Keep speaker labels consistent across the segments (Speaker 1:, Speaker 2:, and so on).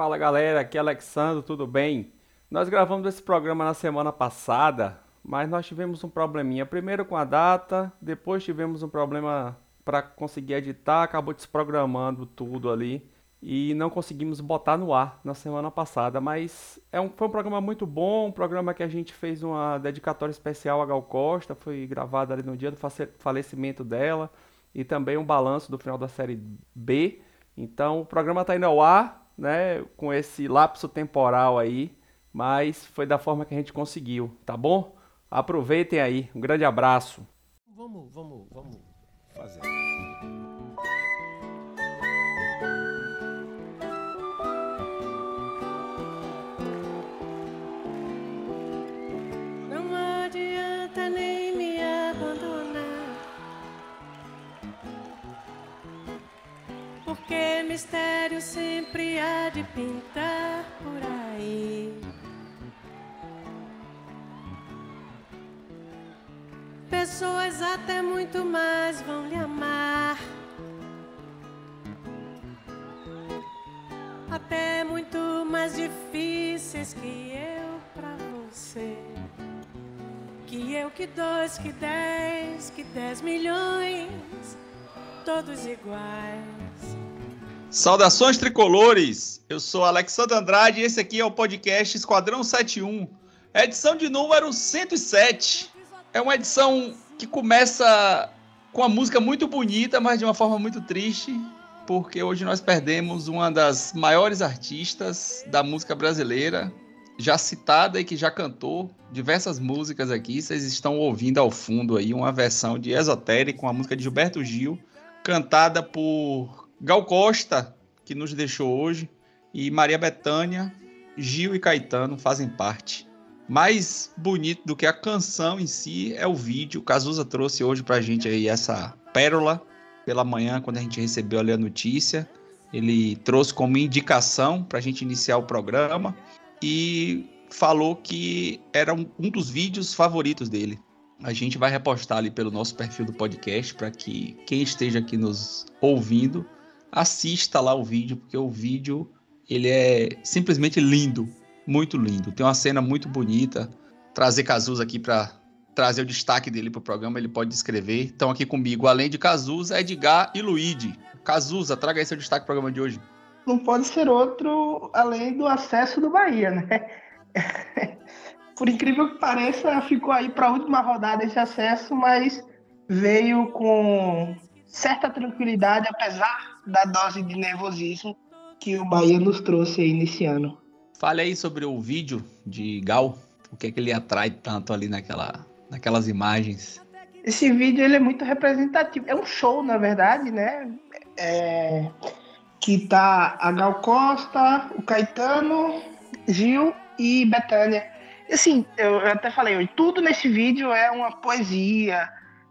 Speaker 1: Fala galera, aqui é Alexandre, tudo bem? Nós gravamos esse programa na semana passada, mas nós tivemos um probleminha. Primeiro com a data, depois tivemos um problema para conseguir editar, acabou desprogramando tudo ali e não conseguimos botar no ar na semana passada. Mas é um, foi um programa muito bom, um programa que a gente fez uma dedicatória especial a Gal Costa, foi gravado ali no dia do falecimento dela e também um balanço do final da série B. Então o programa está indo ao ar, né, com esse lapso temporal aí mas foi da forma que a gente conseguiu, tá bom? Aproveitem aí. Um grande abraço.
Speaker 2: Vamos, vamos, vamos fazer.
Speaker 3: Porque mistério sempre há de pintar por aí. Pessoas até muito mais vão lhe amar. Até muito mais difíceis que eu pra você. Que eu, que dois, que dez, que dez milhões, todos iguais.
Speaker 4: Saudações tricolores! Eu sou Alexandre Andrade e esse aqui é o podcast Esquadrão 71, edição de número 107. É uma edição que começa com uma música muito bonita, mas de uma forma muito triste, porque hoje nós perdemos uma das maiores artistas da música brasileira, já citada e que já cantou diversas músicas aqui. Vocês estão ouvindo ao fundo aí uma versão de Esotérico, uma música de Gilberto Gil, cantada por Gal Costa, que nos deixou hoje, e Maria Bethânia, Gil e Caetano fazem parte mais bonito do que a canção em si é o vídeo. O Cazuza trouxe hoje pra gente aí essa pérola pela manhã, quando a gente recebeu ali a notícia. Ele trouxe como indicação pra gente iniciar o programa e falou que era um, um dos vídeos favoritos dele. A gente vai repostar ali pelo nosso perfil do podcast para que quem esteja aqui nos ouvindo assista lá o vídeo, porque o vídeo ele é simplesmente lindo muito lindo. Tem uma cena muito bonita. Trazer Cazuza aqui para trazer o destaque dele para o programa, ele pode descrever. Estão aqui comigo, além de Cazuza, Edgar e Luigi. Cazuza, traga aí seu destaque para o programa de hoje.
Speaker 5: Não pode ser outro além do acesso do Bahia, né? Por incrível que pareça, ficou aí para a última rodada esse acesso, mas veio com certa tranquilidade, apesar da dose de nervosismo que o Bahia nos trouxe aí nesse ano.
Speaker 4: Fale aí sobre o vídeo de Gal. O que é que ele atrai tanto ali naquela, naquelas imagens?
Speaker 5: Esse vídeo ele é muito representativo. É um show, na verdade, né? É... Que tá a Gal Costa, o Caetano, Gil e Betânia. Assim, eu até falei, tudo nesse vídeo é uma poesia.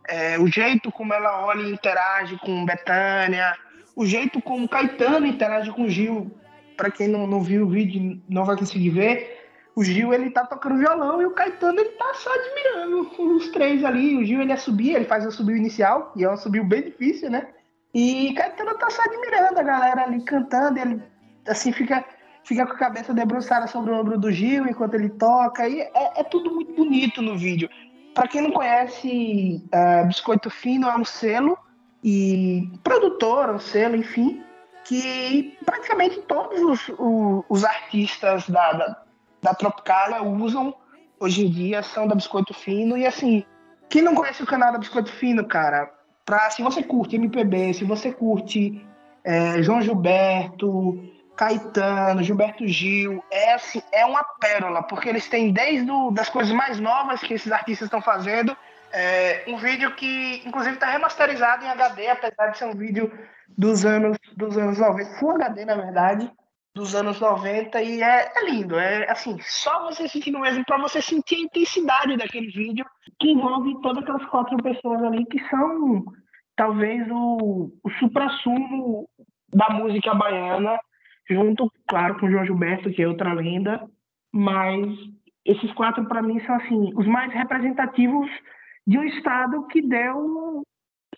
Speaker 5: É, o jeito como ela olha e interage com Betânia, o jeito como Caetano interage com Gil para quem não, não viu o vídeo não vai conseguir ver, o Gil ele tá tocando violão e o Caetano ele tá só admirando os três ali. O Gil ele é subir, ele faz o subiu inicial, e é um subiu bem difícil, né? E Caetano tá só admirando a galera ali cantando, ele assim fica fica com a cabeça debruçada sobre o ombro do Gil enquanto ele toca, e é, é tudo muito bonito no vídeo. Para quem não conhece, uh, Biscoito Fino é um selo e produtor, um selo, enfim, que praticamente todos os, os, os artistas da, da, da Tropicália usam hoje em dia, são da Biscoito Fino. E assim, quem não conhece o canal da Biscoito Fino, cara, pra, se você curte MPB, se você curte é, João Gilberto, Caetano, Gilberto Gil, é, assim, é uma pérola, porque eles têm desde o, das coisas mais novas que esses artistas estão fazendo, é, um vídeo que inclusive está remasterizado em HD, apesar de ser um vídeo dos anos, dos anos 90, Full HD, na verdade, dos anos 90, e é, é lindo. É assim, só você sentindo mesmo para você sentir a intensidade daquele vídeo que envolve todas aquelas quatro pessoas ali que são talvez o, o supra-sumo da música baiana, junto, claro, com o João Gilberto, que é outra lenda, mas esses quatro para mim são assim os mais representativos de um estado que deu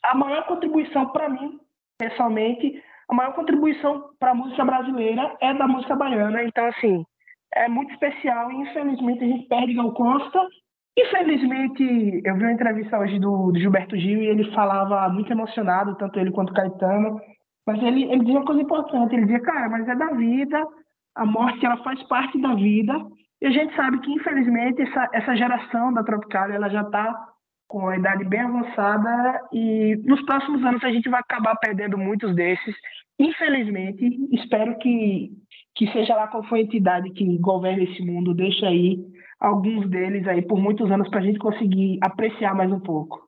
Speaker 5: a maior contribuição para mim pessoalmente. A maior contribuição para a música brasileira é da música baiana. Então, assim, é muito especial. E infelizmente a gente perde Gal Costa. Infelizmente, eu vi uma entrevista hoje do, do Gilberto Gil e ele falava muito emocionado, tanto ele quanto Caetano, mas ele, ele dizia uma coisa importante, ele dizia, cara, mas é da vida, a morte ela faz parte da vida, e a gente sabe que, infelizmente, essa, essa geração da Tropicália ela já está com a idade bem avançada e nos próximos anos a gente vai acabar perdendo muitos desses. Infelizmente, espero que, que seja lá qual for a entidade que governa esse mundo, deixe aí alguns deles aí por muitos anos para a gente conseguir apreciar mais um pouco.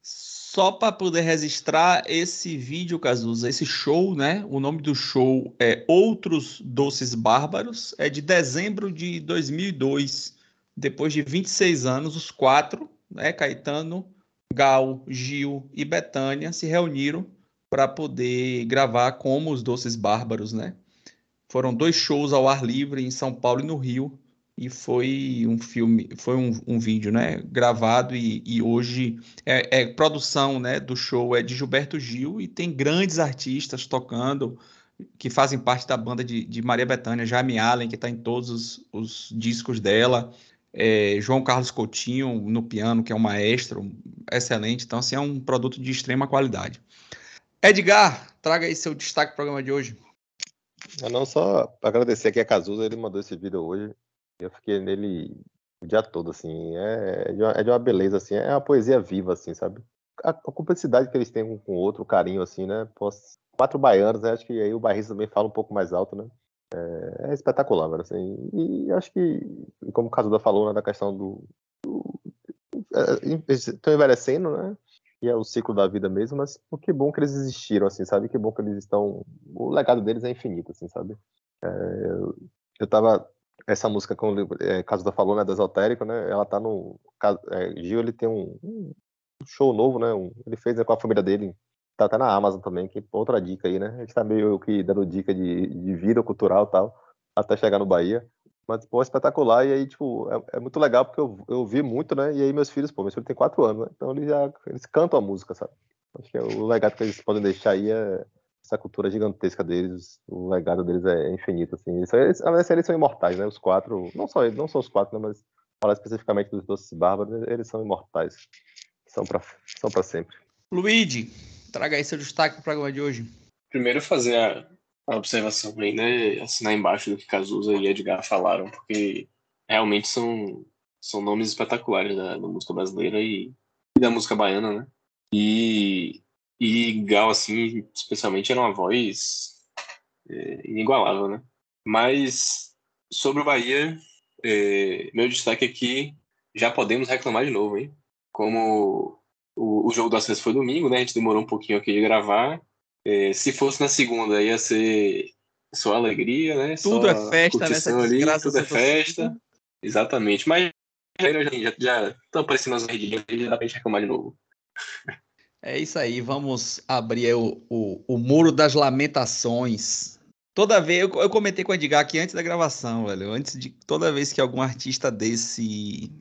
Speaker 4: Só para poder registrar esse vídeo, Cazuza, esse show, né? O nome do show é Outros Doces Bárbaros, é de dezembro de 2002. Depois de 26 anos, os quatro, né, Caetano, Gal, Gil e Betânia, se reuniram para poder gravar como os Doces Bárbaros, né? Foram dois shows ao ar livre em São Paulo e no Rio, e foi um filme, foi um, um vídeo, né, gravado e, e hoje é, é, produção, né, do show é de Gilberto Gil e tem grandes artistas tocando que fazem parte da banda de, de Maria Bethânia, Jaime Allen, que está em todos os, os discos dela, é, João Carlos Coutinho no piano, que é um maestro excelente, então assim, é um produto de extrema qualidade. Edgar, traga aí seu destaque para o programa de hoje.
Speaker 6: Eu não só agradecer aqui a Cazuza, ele mandou esse vídeo hoje. Eu fiquei nele o dia todo, assim. É, é, de, uma, é de uma beleza, assim. É uma poesia viva, assim, sabe? A, a cumplicidade que eles têm um com o outro, o carinho, assim, né? Pô, quatro baianos, né? Acho que aí o bairrista também fala um pouco mais alto, né? É, é espetacular, velho, assim. E acho que, como o Casuda falou, né, da questão do... do é, estão envelhecendo, né? E é o ciclo da vida mesmo, mas que bom que eles existiram, assim, sabe? Que bom que eles estão... O legado deles é infinito, assim, sabe? É, eu, tava essa música, como é, Casuda falou, né, do Esotérico, né, ela tá no... É, Gil, ele tem um, um show novo, né, um, ele fez né, com a família dele, tá até na Amazon também, que outra dica aí, né, a gente tá meio que dando dica de, de vida cultural e tal, até chegar no Bahia, mas, pô, é espetacular, e aí, tipo, é, é, muito legal, porque eu, eu vi muito, né, e aí meus filhos, pô, meus filhos têm quatro anos, né, então eles já, eles cantam a música, sabe, acho que é, o legado que eles podem deixar aí é essa cultura gigantesca deles, o legado deles é infinito, assim. Eles, eles, eles são imortais, né? Os quatro, não só eles, não só os quatro, né? mas falar especificamente dos doces bárbaros, eles são imortais. São para são pra sempre.
Speaker 4: Luigi, traga aí seu destaque para o programa de hoje.
Speaker 7: Primeiro fazer a, a observação aí, né? Assinar embaixo do que Cazuza e Edgar falaram, porque realmente são, são nomes espetaculares da, da música brasileira e, e da música baiana, né? E e Gal, assim, especialmente, era uma voz é, inigualável, né? Mas sobre o Bahia, é, meu destaque aqui, já podemos reclamar de novo, hein? Como o, o jogo do acesso foi domingo, né? A gente demorou um pouquinho aqui de gravar. É, se fosse na segunda, ia ser só alegria, né?
Speaker 4: Tudo só é festa nessa
Speaker 7: ali, Tudo é festa. Exatamente. Mas já, já estão aparecendo as redinhas, já dá pra gente reclamar de novo.
Speaker 4: É isso aí, vamos abrir o, o, o muro das lamentações. Toda vez, eu, eu, comentei com o Edgar aqui antes da gravação, velho, antes de toda vez que algum artista desse,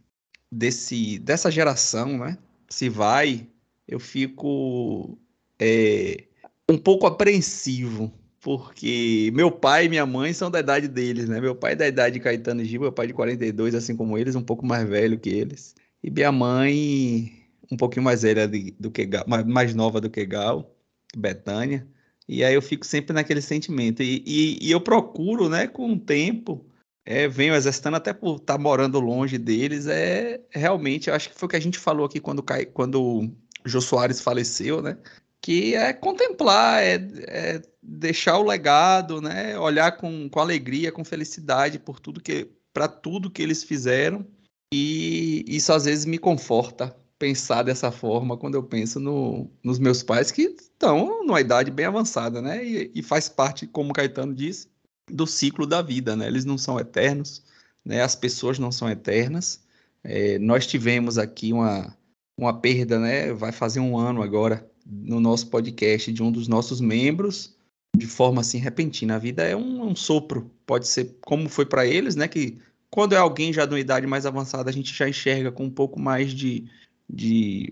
Speaker 4: desse dessa geração, né, se vai, eu fico é, um pouco apreensivo, porque meu pai e minha mãe são da idade deles, né? Meu pai é da idade de Caetano e Gil, meu pai é de 42, assim como eles, um pouco mais velho que eles. E minha mãe um pouquinho mais velha do que Gal, mais nova do que Gal, Betânia. E aí eu fico sempre naquele sentimento. E, e, e eu procuro, né, com o tempo, é, venho exercitando até por estar tá morando longe deles, é realmente, eu acho que foi o que a gente falou aqui quando, quando o Jô Soares faleceu, né? Que é contemplar, é, é deixar o legado, né? Olhar com, com alegria, com felicidade por tudo que para tudo que eles fizeram. E isso às vezes me conforta, pensar dessa forma quando eu penso no, nos meus pais que estão numa idade bem avançada, né? E, e, faz parte, como o Caetano disse, do ciclo da vida, né? Eles não são eternos, né? As pessoas não são eternas. É, nós tivemos aqui uma, uma perda, né? Vai fazer um ano agora no nosso podcast de um dos nossos membros de forma assim repentina. A vida é um, um sopro, pode ser como foi para eles, né? Que quando é alguém já de uma idade mais avançada, a gente já enxerga com um pouco mais de, de,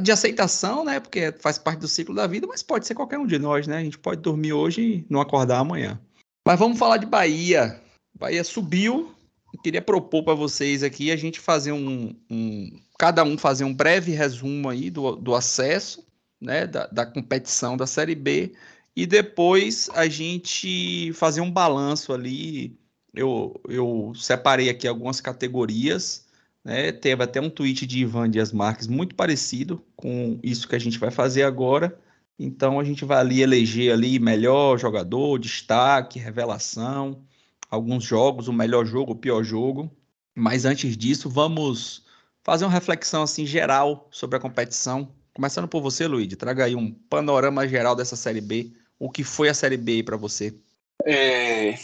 Speaker 4: de aceitação, né? Porque faz parte do ciclo da vida, mas pode ser qualquer um de nós, né? A gente pode dormir hoje e não acordar amanhã. Mas vamos falar de Bahia. Bahia subiu. Eu queria propor para vocês aqui a gente fazer um, um, cada um fazer um breve resumo aí do, do acesso, né? Da, da competição da Série B e depois a gente fazer um balanço ali. Eu, eu separei aqui algumas categorias né? Teve até um tweet de Ivan Dias Marques muito parecido com isso que a gente vai fazer agora. Então a gente vai ali eleger ali melhor jogador, destaque, revelação, alguns jogos, o melhor jogo, o pior jogo. Mas antes disso, vamos fazer uma reflexão assim geral sobre a competição. Começando por você, Luiz, traga aí um panorama geral dessa série B. O que foi a série B para você?
Speaker 7: É,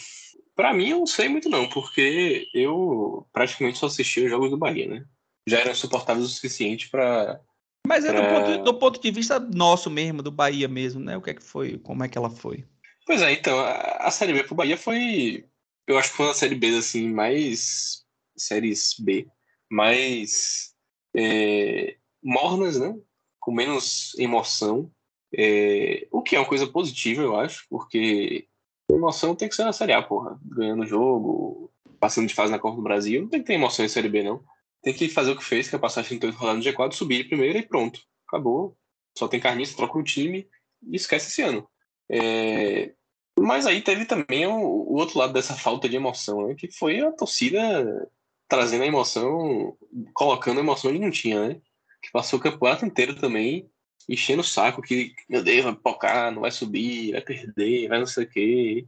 Speaker 7: Pra mim, eu não sei muito não, porque eu praticamente só assisti os jogos do Bahia, né? Já eram suportáveis o suficiente para
Speaker 4: Mas é pra... do, ponto, do, ponto, de vista nosso mesmo, do Bahia mesmo, né? O que é que foi? Como é que ela foi?
Speaker 7: Pois é, então, a, a Série B pro Bahia foi... Eu acho que foi uma Série B, assim, mais... Séries B. Mais... É, mornas, né? Com menos emoção. É, o que é uma coisa positiva, eu acho, porque Emoção tem que ser na Série A, porra. Ganhando o jogo, passando de fase na Copa do Brasil. Não tem que ter emoção em Série B, não. Tem que fazer o que fez, que é passar 38 rodadas no G4, subir de primeira e pronto. Acabou. Só tem carniça, troca o time e esquece esse ano. É... Mas aí teve também o, o, outro lado dessa falta de emoção, né? Que foi a torcida trazendo a emoção, colocando a emoção onde não tinha, né? Que passou o campeonato inteiro também enchendo o saco que, meu Deus, vai pocar, não vai subir, vai perder, vai não sei o quê.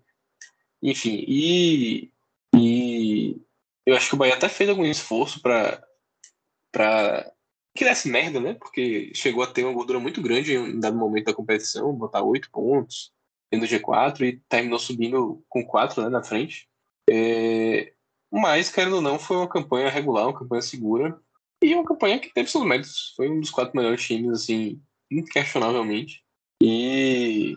Speaker 7: Enfim, e, e eu acho que o Bahia até fez algum esforço para para que desse merda, né? Porque chegou a ter uma gordura muito grande em dado momento da competição, botar oito pontos no G4 e terminou subindo com quatro né, na frente. É... Mas, querendo ou não, foi uma campanha regular, uma campanha segura e uma campanha que teve seus méritos. Foi um dos quatro melhores times, assim, inquestionavelmente. E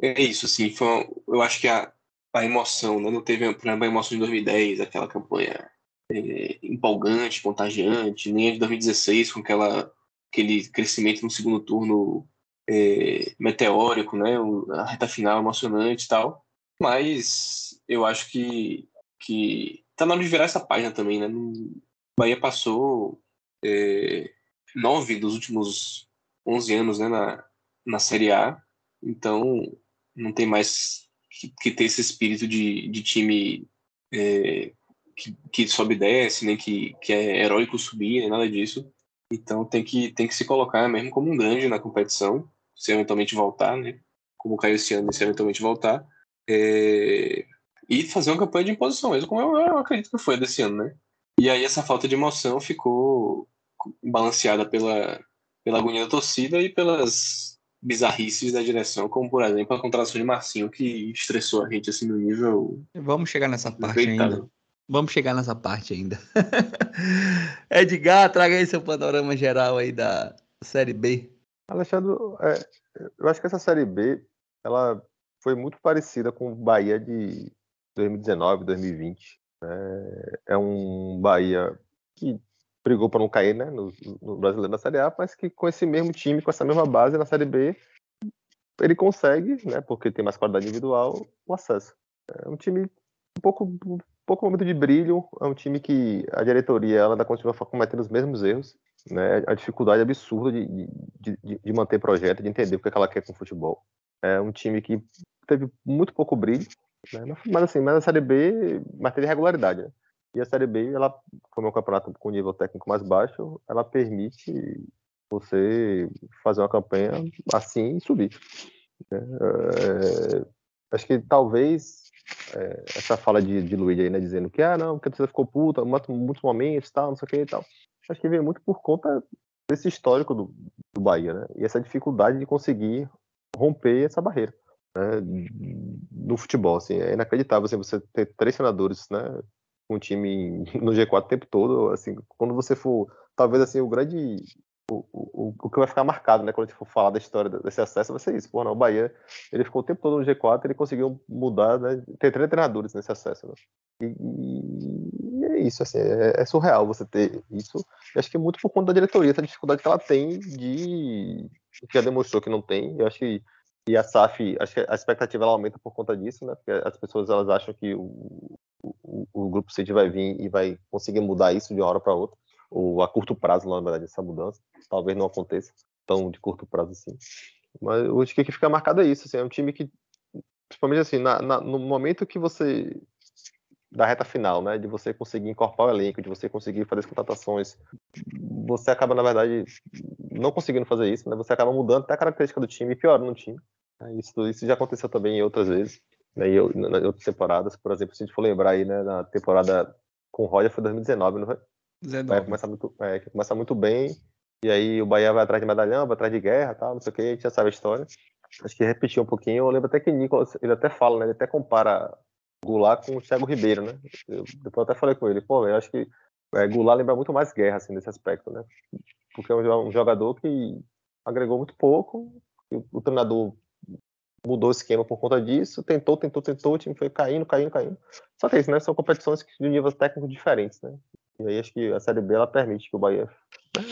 Speaker 7: é isso, assim, foi, eu acho que a, a emoção, né? não teve, exemplo, a emoção de 2010, aquela campanha é, empolgante, contagiante, nem a de 2016, com aquela, aquele crescimento no segundo turno é, meteórico, né? a reta final emocionante e tal. Mas eu acho que, que tá na hora de virar essa página também, né? O Bahia passou é, nove dos últimos 11 anos né, na, na Série A, então não tem mais que, que ter esse espírito de, de time é, que, que sobe e desce, nem que, que é heróico subir, nem nada disso. Então tem que, tem que se colocar mesmo como um grande na competição, se eventualmente voltar, né? Como caiu esse ano, se eventualmente voltar. É, e fazer uma campanha de imposição mesmo, como eu, eu acredito que foi desse ano, né? E aí essa falta de emoção ficou balanceada pela, pela agonia da torcida e pelas bizarrices da direção, como por exemplo a contratação de Marcinho, que estressou a gente assim no nível.
Speaker 4: Vamos chegar nessa parte ainda. Vamos chegar nessa parte ainda. Edgar, traga aí seu panorama geral aí da Série B.
Speaker 6: Alexandre, é, eu acho que essa Série B ela foi muito parecida com o Bahia de 2019, 2020. É, é um Bahia que brigou para não cair né, no, no, brasileiro na Série A, mas que com esse mesmo time, com essa mesma base na Série B, ele consegue, né, porque tem mais qualidade individual, o acesso. É um time um pouco, pouco momento de brilho, é um time que a diretoria ela ainda continua cometendo os mesmos erros, né, a dificuldade absurda de, de, de, manter projeto, de entender o que, é que ela quer com o futebol. É um time que teve muito pouco brilho, né, mas assim, mas na Série B, mas teve regularidade, né? E a Série B, ela, como é um campeonato com nível técnico mais baixo, ela permite você fazer uma campanha assim e subir. Né? É, acho que talvez é, essa fala de, de Luiz aí, né, dizendo que, ah, não, porque você ficou puta, muitos momentos, tal, não sei o que e tal. Acho que vem muito por conta desse histórico do, do Bahia, né? E essa dificuldade de conseguir romper essa barreira. Né, no futebol, assim, é inacreditável assim, você ter três senadores, né, o time no G4 o tempo todo, assim, quando você for, talvez assim, o grande o, o, o que vai ficar marcado, né, quando a gente for falar da história desse acesso, vai ser isso. Não, o Bahia, ele ficou o tempo todo no G4, ele conseguiu mudar, né, ter três treinadores nesse acesso, né? e, e, é isso, assim, é, é surreal você ter isso. Eu acho que é muito por conta da diretoria, essa dificuldade que ela tem de. que já demonstrou que não tem. Eu acho que. E a SAF, acho que a expectativa ela aumenta por conta disso, né? Porque as pessoas elas acham que o, o, o grupo City vai vir e vai conseguir mudar isso de uma hora para outra, ou a curto prazo, na verdade, essa mudança. Talvez não aconteça tão de curto prazo assim. Mas eu acho que fica marcado é isso, assim, é um time que, principalmente assim, na, na, no momento que você da reta final, né? De você conseguir incorporar o elenco, de você conseguir fazer as contratações. Você acaba, na verdade, não conseguindo fazer isso, né? Você acaba mudando até a característica do time e piorando o time. Né? Isso, isso já aconteceu também em outras vezes, né? Em outras temporadas. Por exemplo, se a gente for lembrar aí, né? Na temporada com o Roger foi 2019, não foi? 19. Vai começar muito, é, começa muito bem, e aí o Bahia vai atrás de medalhão, vai atrás de guerra, tal, não sei o que, a gente já sabe a história. Acho que repetiu um pouquinho. Eu lembro até que Nicolas, ele até fala, né? Ele até compara Goulart com o Thiago Ribeiro, né? Eu, depois eu até falei com ele, pô, eu acho que é, Goulart lembra muito mais guerra, assim, nesse aspecto, né? Porque é um, jogador que agregou muito pouco, o, o treinador mudou o esquema por conta disso, tentou, tentou, tentou, o time foi caindo, caindo, caindo. Só que é isso, né? São competições de níveis técnicos diferentes, né? E aí acho que a Série B ela permite que o Bahia né,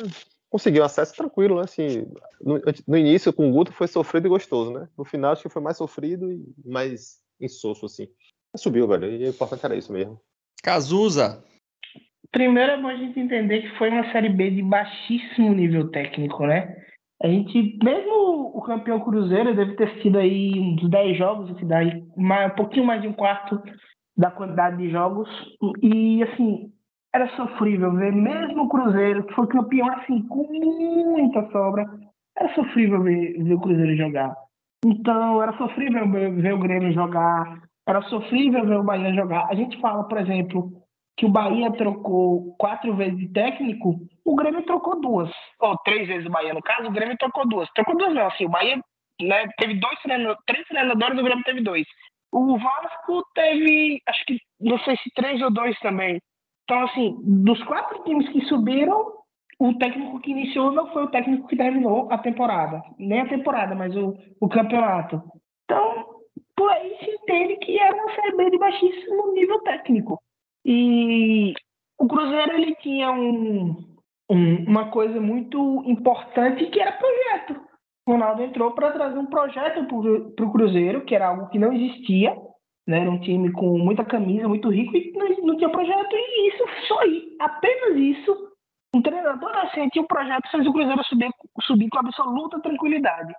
Speaker 6: conseguiu acesso tranquilo, né? Assim, no, no, início com o Guto foi sofrido e gostoso, né? No final acho que foi mais sofrido e mais insosso, assim. Subiu, velho. E o importante era isso mesmo.
Speaker 4: Cazuza.
Speaker 5: Primeiro é bom a gente entender que foi uma Série B de baixíssimo nível técnico, né? A gente, mesmo o campeão Cruzeiro, deve ter sido aí uns 10 jogos, que dá um pouquinho mais de um quarto da quantidade de jogos. E, assim, era sofrível ver, mesmo o Cruzeiro, que foi campeão, assim, com muita sobra, era sofrível ver, ver o Cruzeiro jogar. Então, era sofrível ver, ver o Grêmio jogar, era sofrível ver o Bahia jogar. A gente fala, por exemplo, que o Bahia trocou quatro vezes de técnico, o Grêmio trocou duas. Ou três vezes o Bahia, no caso, o Grêmio trocou duas. Trocou duas não, assim, o Bahia né, teve dois três treinadores, o Grêmio teve dois. O Vasco teve, acho que, não sei se três ou dois também. Então, assim, dos quatro times que subiram, o técnico que iniciou não foi o técnico que terminou a temporada. Nem a temporada, mas o, o campeonato. Então, por aí se entende que era uma Série B de baixíssimo nível técnico. E o Cruzeiro ele tinha um, um, uma coisa muito importante que era projeto. O Ronaldo entrou para trazer um projeto para o Cruzeiro, que era algo que não existia. Né? Era um time com muita camisa, muito rico, e não, tinha projeto. E isso, só aí, apenas isso, um treinador assim tinha um projeto fez o Cruzeiro subir, subir com absoluta tranquilidade.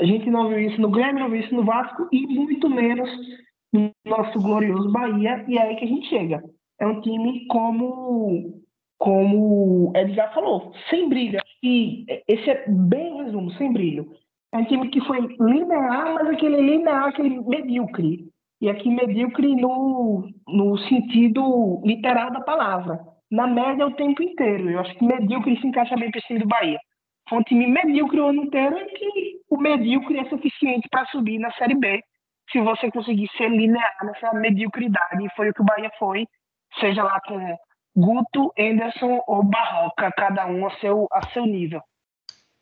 Speaker 5: A gente não viu isso no Grêmio, não viu isso no Vasco e muito menos no nosso glorioso Bahia. E é aí que a gente chega. É um time como como Edgar falou, sem brilho. E esse é bem resumo, sem brilho. É um time que foi linear, mas aquele linear, aquele medíocre. E aqui medíocre no, no sentido literal da palavra. Na média o tempo inteiro. Eu acho que medíocre se encaixa bem para esse time do Bahia foi um time medíocre o ano inteiro e que o medíocre é suficiente para subir na Série B se você conseguir ser linear nessa mediocridade. E foi o que o Bahia foi, seja lá com Guto, Anderson ou Barroca, cada um a seu, a seu nível.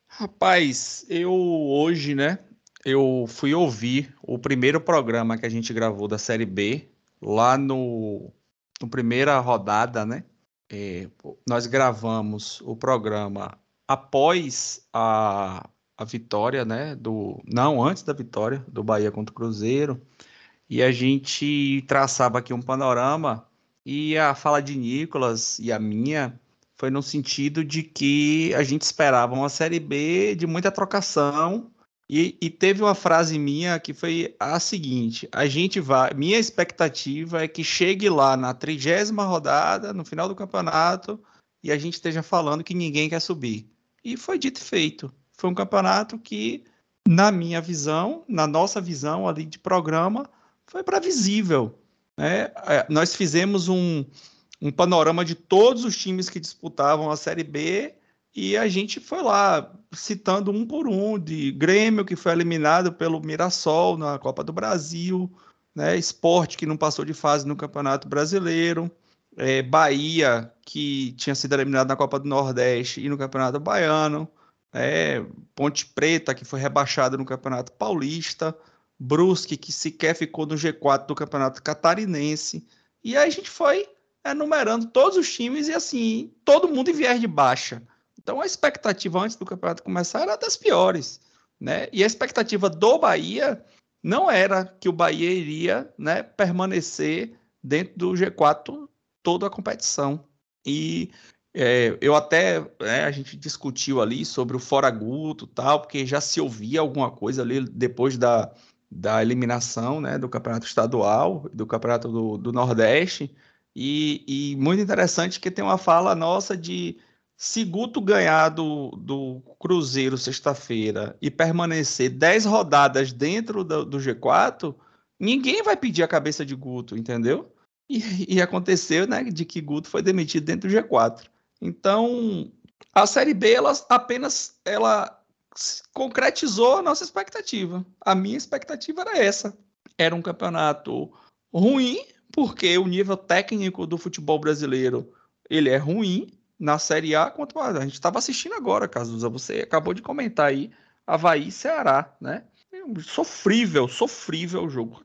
Speaker 4: Rapaz, eu hoje, né, eu fui ouvir o primeiro programa que a gente gravou da Série B, lá no, no primeira rodada, né? É, nós gravamos o programa após a, a vitória, né? Do, não, antes da vitória do Bahia contra o Cruzeiro. E a gente traçava aqui um panorama. E a fala de Nicolas e a minha foi no sentido de que a gente esperava uma Série B de muita trocação. E, e, teve uma frase minha que foi a seguinte: a gente vai. Minha expectativa é que chegue lá na trigésima rodada, no final do campeonato, e a gente esteja falando que ninguém quer subir. E foi dito e feito. Foi um campeonato que, na minha visão, na nossa visão ali de programa, foi previsível. Né? É, nós fizemos um, um panorama de todos os times que disputavam a Série B e a gente foi lá citando um por um de Grêmio que foi eliminado pelo Mirassol na Copa do Brasil, né? Esporte que não passou de fase no Campeonato Brasileiro, é, Bahia, que tinha sido eliminado na Copa do Nordeste e no Campeonato Baiano, é, Ponte Preta, que foi rebaixada no Campeonato Paulista, Brusque, que sequer ficou no G4 do Campeonato Catarinense. E aí a gente foi enumerando todos os times e assim, todo mundo em viés de baixa. Então a expectativa antes do campeonato começar era das piores, né? E a expectativa do Bahia não era que o Bahia iria, né, permanecer dentro do G4 toda a competição. E é, eu até, né, a gente discutiu ali sobre o Fora Guto tal, porque já se ouvia alguma coisa ali depois da, da eliminação, né, do campeonato estadual, do campeonato do, do Nordeste, e, e, muito interessante que tem uma fala nossa de se Guto ganhar do, do Cruzeiro sexta-feira e permanecer 10 rodadas dentro do, do, G4, ninguém vai pedir a cabeça de Guto, entendeu? E, e aconteceu, né, de que Guto foi demitido dentro do G4. Então, a Série B, ela apenas ela concretizou a nossa expectativa. A minha expectativa era essa. Era um campeonato ruim, porque o nível técnico do futebol brasileiro ele é ruim na Série A quanto a, a gente estava assistindo agora, Cazuza, você acabou de comentar aí Havaí e Ceará, né? Sofrível, sofrível o jogo.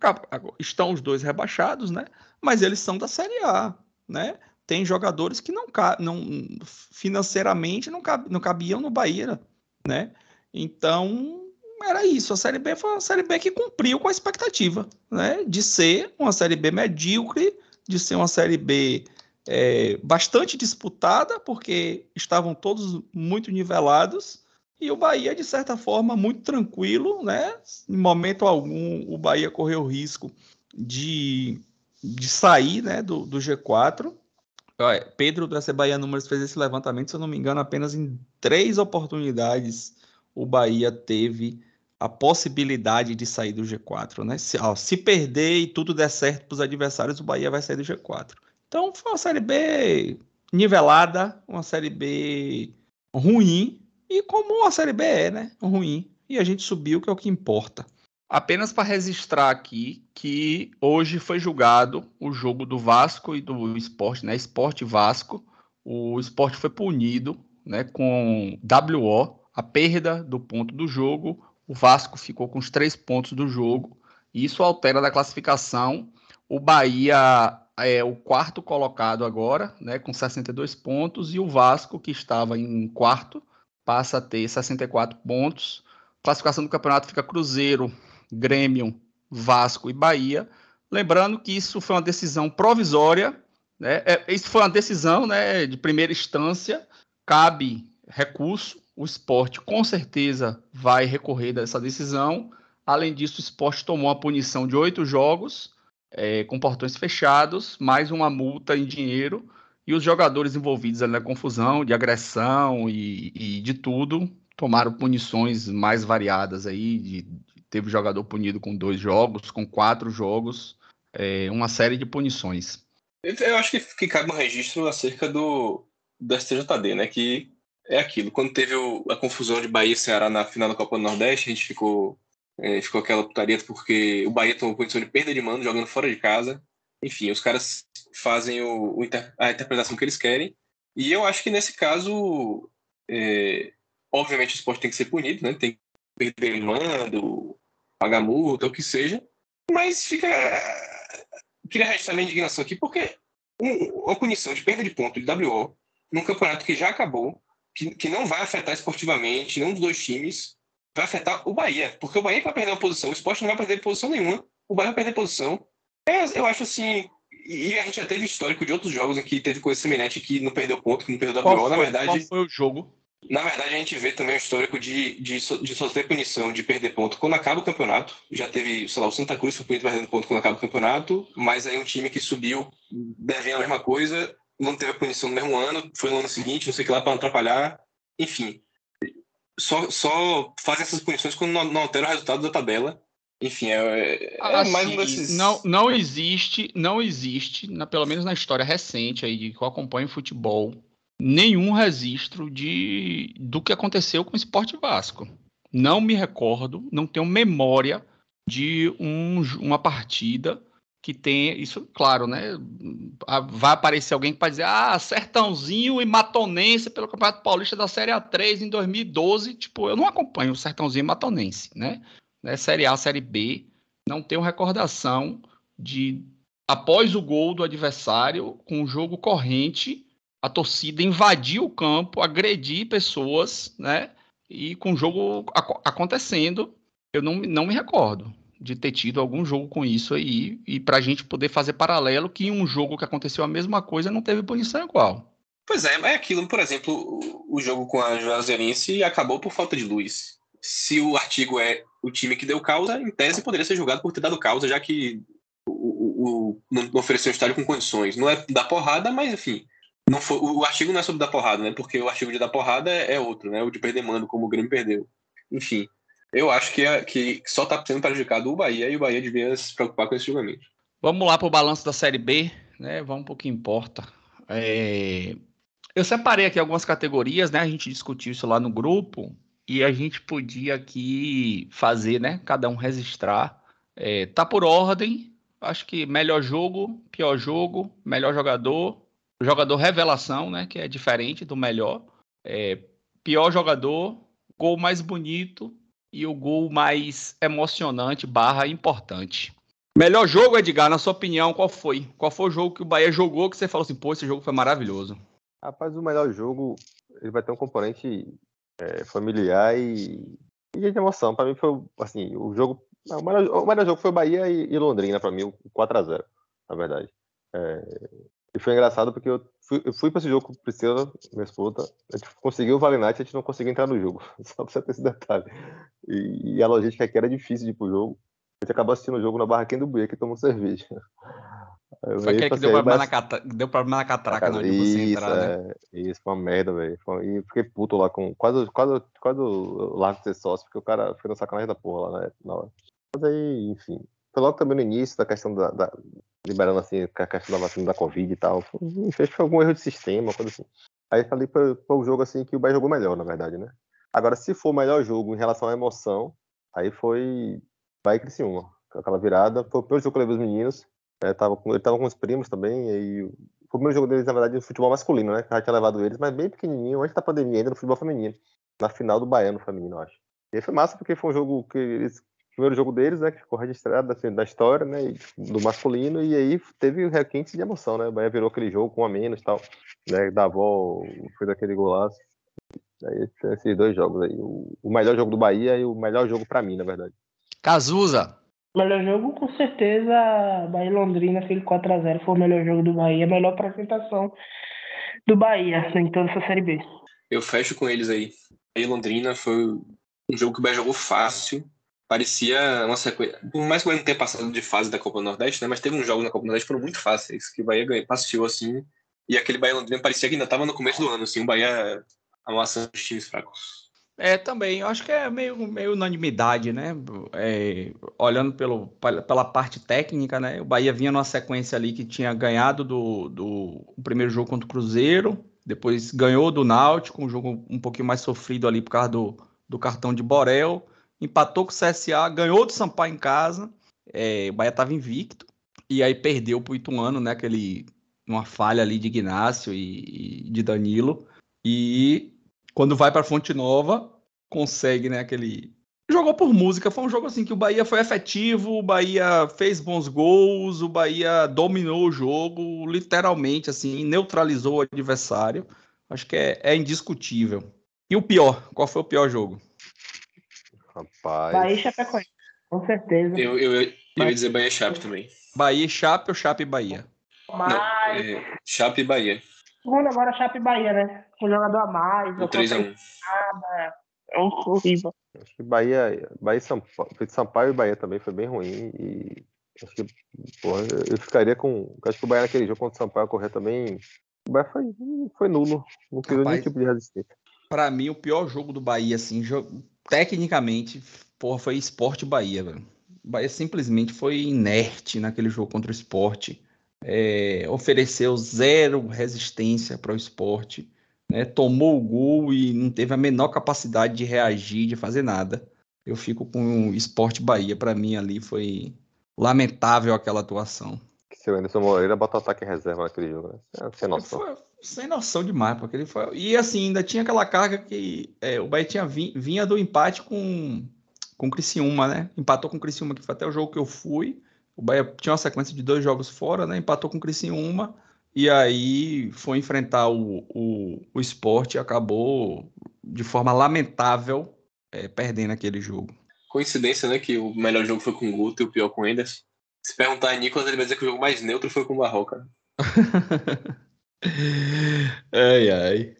Speaker 4: Estão os dois rebaixados, né? Mas eles são da Série A, né? Tem jogadores que não, não financeiramente não, cab, não cabiam no Bahia, né? Então, era isso. A Série B foi uma Série B que cumpriu com a expectativa, né? De ser uma Série B medíocre, de ser uma Série B é, bastante disputada, porque estavam todos muito nivelados, e o Bahia, de certa forma, muito tranquilo, né? Em momento algum, o Bahia correu o risco de, de sair né, do, do G4. Pedro do Bahia Números fez esse levantamento, se eu não me engano, apenas em três oportunidades o Bahia teve a possibilidade de sair do G4, né? Se, ó, se perder e tudo der certo para os adversários, o Bahia vai sair do G4. Então foi uma série B nivelada, uma série B ruim, e como a série B é, né? Ruim. E a gente subiu, que é o que importa. Apenas para registrar aqui que hoje foi julgado o jogo do Vasco e do Esporte, né? Esporte Vasco. O Esporte foi punido, né? Com WO, a perda do ponto do jogo, o Vasco ficou com os três pontos do jogo. Isso altera da classificação. O Bahia é o quarto colocado agora, né, com 62 pontos, e o Vasco, que estava em quarto, passa a ter 64 pontos. Classificação do campeonato fica Cruzeiro, Grêmio, Vasco e Bahia. Lembrando que isso foi uma decisão provisória, né? É, isso foi uma decisão né, de primeira instância, cabe recurso, o esporte com certeza vai recorrer dessa decisão. Além disso, o esporte tomou a punição de oito jogos é, com portões fechados, mais uma multa em dinheiro, e os jogadores envolvidos na confusão de agressão e, e, de tudo tomaram punições mais variadas aí. De, teve jogador punido com dois jogos, com quatro jogos, é, uma série de punições.
Speaker 7: Eu acho que, que cabe um registro acerca do, do STJD, né? Que é aquilo. Quando teve o, a confusão de Bahia e Ceará na final da Copa do Nordeste, a gente ficou, é, ficou aquela putaria porque o Bahia tomou condição de perda de mando jogando fora de casa. Enfim, os caras fazem o, o a interpretação que eles querem. E eu acho que nesse caso, é, obviamente o esporte tem que ser punido, né? Tem que perder mando, pagar multa, o que seja. Mas fica. Queria registrar minha indignação aqui, porque um, uma punição de perda de ponto de WO num campeonato que já acabou, que, que não vai afetar esportivamente nenhum dos dois times, vai afetar o Bahia, porque o Bahia vai perder uma posição, o esporte não vai perder posição nenhuma, o Bahia vai perder posição. É, eu acho assim, e a gente já teve histórico de outros jogos em que teve coisa semelhante que não perdeu ponto, que não perdeu WO, na verdade. Qual
Speaker 4: foi o jogo?
Speaker 7: Na verdade, a gente vê também o histórico de, de, de só ter punição de perder ponto quando acaba o campeonato. Já teve, sei lá, o Santa Cruz foi punido perdendo ponto quando acaba o campeonato, mas aí um time que subiu devendo a mesma coisa não teve a punição no mesmo ano, foi no ano seguinte, não sei o que lá, para atrapalhar. Enfim, só, só fazem essas punições quando não, não altera o resultado da tabela. Enfim, é, é
Speaker 4: assim, mais um desses. Não, não existe, não existe, na, pelo menos na história recente aí que eu acompanho futebol, nenhum registro de do que aconteceu com o Esporte Vasco. Não me recordo, não tenho memória de um, uma partida que tem isso, claro, né? Vai aparecer alguém que vai dizer, ah, Sertãozinho e Matonense pelo Campeonato Paulista da Série A3 em 2012. Tipo, eu não acompanho o Sertãozinho e Matonense, né? né? Série A, Série B, não tenho recordação de após o gol do adversário, com o jogo corrente, a torcida invadir o campo, agredir pessoas, né? E com o jogo ac acontecendo, eu não, não me recordo de ter tido algum jogo com isso aí, e para a gente poder fazer paralelo que um jogo que aconteceu a mesma coisa não teve punição igual.
Speaker 7: Pois é, é aquilo, por exemplo, o jogo com a Juazeirense acabou por falta de luz. Se o artigo é o time que deu causa, em tese poderia ser julgado por ter dado causa, já que o, o, o não ofereceu o estádio com condições. Não é da porrada, mas enfim. Não foi, o artigo não é sobre dar porrada, né? Porque o artigo de dar porrada é, é outro, né? O de perder mando, como o Grêmio perdeu. Enfim, eu acho que, é, que só está sendo prejudicado o Bahia e o Bahia devia se preocupar com esse julgamento.
Speaker 4: Vamos lá para o balanço da Série B, né? Vamos para o que importa. É... Eu separei aqui algumas categorias, né? A gente discutiu isso lá no grupo e a gente podia aqui fazer, né? Cada um registrar. É, tá por ordem. Acho que melhor jogo, pior jogo, melhor jogador, jogador revelação, né? Que é diferente do melhor. É, pior jogador, gol mais bonito e o gol mais emocionante barra importante. Melhor jogo, Edgar, na sua opinião, qual foi? Qual foi o jogo que o Bahia jogou que você falou assim, pô, esse jogo foi maravilhoso?
Speaker 6: Rapaz, o melhor jogo, ele vai ter um componente é, familiar e, e de emoção. Para mim foi, assim, o jogo... Não, o, melhor, o melhor jogo foi Bahia e, e Londrina, para mim, o 4x0, na verdade. É, e foi engraçado porque eu fui, eu fui para esse jogo com Priscila, minha esposa. A gente conseguiu o Vale Night, a gente não conseguiu entrar no jogo. Só pra você ter esse detalhe. E, e a logística aqui era difícil de ir pro jogo. A gente acabou assistindo o jogo na barraquinha do Buia, que tomou cerveja.
Speaker 4: Foi aquele que deu problema, mas... na cata... deu problema na catraca, não, de você entrar, né?
Speaker 6: é, Isso, foi uma merda, velho. E fiquei puto lá com. Quase, quase, quase o largo de ser sócio, porque o cara fez na sacanagem da porra lá, né? Na hora. Mas aí, enfim. Foi logo também no início da questão da, da liberando assim a questão da vacina da Covid e tal. Fez algum erro de sistema, coisa assim. Aí falei para o jogo assim que o Bahia jogou melhor, na verdade, né? Agora, se for o melhor jogo em relação à emoção, aí foi Bahia e Criciúma. Aquela virada. Foi o primeiro jogo que eu levei os meninos. É, tava com, ele tava com os primos também. E foi o primeiro jogo deles, na verdade, no futebol masculino, né? Que já tinha levado eles, mas bem pequenininho, antes da pandemia, ainda no futebol feminino. Na final do Baiano feminino, eu acho. E foi massa porque foi um jogo que eles primeiro jogo deles, né, que ficou registrado assim, da história, né, do masculino, e aí teve requinte de emoção, né, o Bahia virou aquele jogo com a menos e tal, né, da avó fez aquele golaço. Aí esses dois jogos aí, o, melhor jogo do Bahia e o melhor jogo para mim, na verdade.
Speaker 4: Cazuza.
Speaker 5: Melhor jogo, com certeza, Bahia Londrina, aquele 4x0 foi o melhor jogo do Bahia, a melhor apresentação do Bahia em toda essa Série B.
Speaker 7: Eu fecho com eles aí. Bahia Londrina foi um jogo que o Bahia jogou fácil, parecia uma sequência. Por mais que o Bahia não tenha passado de fase da Copa do Nordeste, né? Mas teve uns jogos na Copa do Nordeste que foram muito fáceis, que o Bahia ganhou, passeou assim. E aquele Bahia Londrina parecia que ainda estava no começo do ano, assim, o Bahia amassando os times fracos.
Speaker 4: É, também. Eu acho que é meio, meio unanimidade, né? É, olhando pelo, pela parte técnica, né? O Bahia vinha numa sequência ali que tinha ganhado do, do primeiro jogo contra o Cruzeiro, depois ganhou do Náutico, um jogo um pouquinho mais sofrido ali por causa do, do cartão de Borel empatou com o CSA, ganhou do Sampaio em casa. É, o Bahia estava invicto. E aí perdeu para o Ituano, né? Aquele, uma falha ali de Ignácio e, e de Danilo. E quando vai para Fonte Nova, consegue, né? Aquele. Jogou por música, foi um jogo assim que o Bahia foi efetivo, o Bahia fez bons gols, o Bahia dominou o jogo, literalmente, assim, neutralizou o adversário. Acho que é, é indiscutível. E o pior? Qual foi o pior jogo?
Speaker 6: Rapaz.
Speaker 5: Bahia e Chapecoense, com certeza.
Speaker 7: Eu, eu, eu ia dizer Bahia e Chape também.
Speaker 4: Bahia e Chape ou Chape e Bahia?
Speaker 5: Mas...
Speaker 7: Não, é Chape e Bahia.
Speaker 5: Segundo agora Chape e Bahia, né? Um jogador a mais.
Speaker 7: O 3x1.
Speaker 5: É horrível.
Speaker 6: Acho que Bahia, Bahia Sampaio, Sampaio e Bahia também foi bem ruim. E acho que porra, eu ficaria com. Acho que o Bahia naquele jogo contra o Sampaio correr também. O Bahia foi, foi nulo. Não criou nenhum tipo de resistência.
Speaker 4: Pra mim, o pior jogo do Bahia, assim, tecnicamente, porra, foi Esporte Bahia, velho. O Bahia simplesmente foi inerte naquele jogo contra o esporte. É, ofereceu zero resistência para o esporte. Né? Tomou o gol e não teve a menor capacidade de reagir, de fazer nada. Eu fico com o Esporte Bahia. Para mim, ali foi lamentável aquela atuação.
Speaker 6: Que seu Anderson Moreira bota ataque em reserva naquele jogo, né? Sem noção.
Speaker 4: Foi, sem noção demais, porque ele foi. E assim, ainda tinha aquela carga que é, o Bahia tinha vi, vinha do empate com, com o Criciúma, né? Empatou com o Criciúma, que foi até o jogo que eu fui. O Bahia tinha uma sequência de dois jogos fora, né? Empatou com o Criciúma e aí foi enfrentar o, o, o esporte e acabou de forma lamentável é, perdendo aquele jogo.
Speaker 7: Coincidência, né? Que o melhor jogo foi com o Guto e o pior com o Enders. Se perguntar a Nicolas, ele vai dizer que o jogo mais neutro foi com o Barroca.
Speaker 4: ai, ai.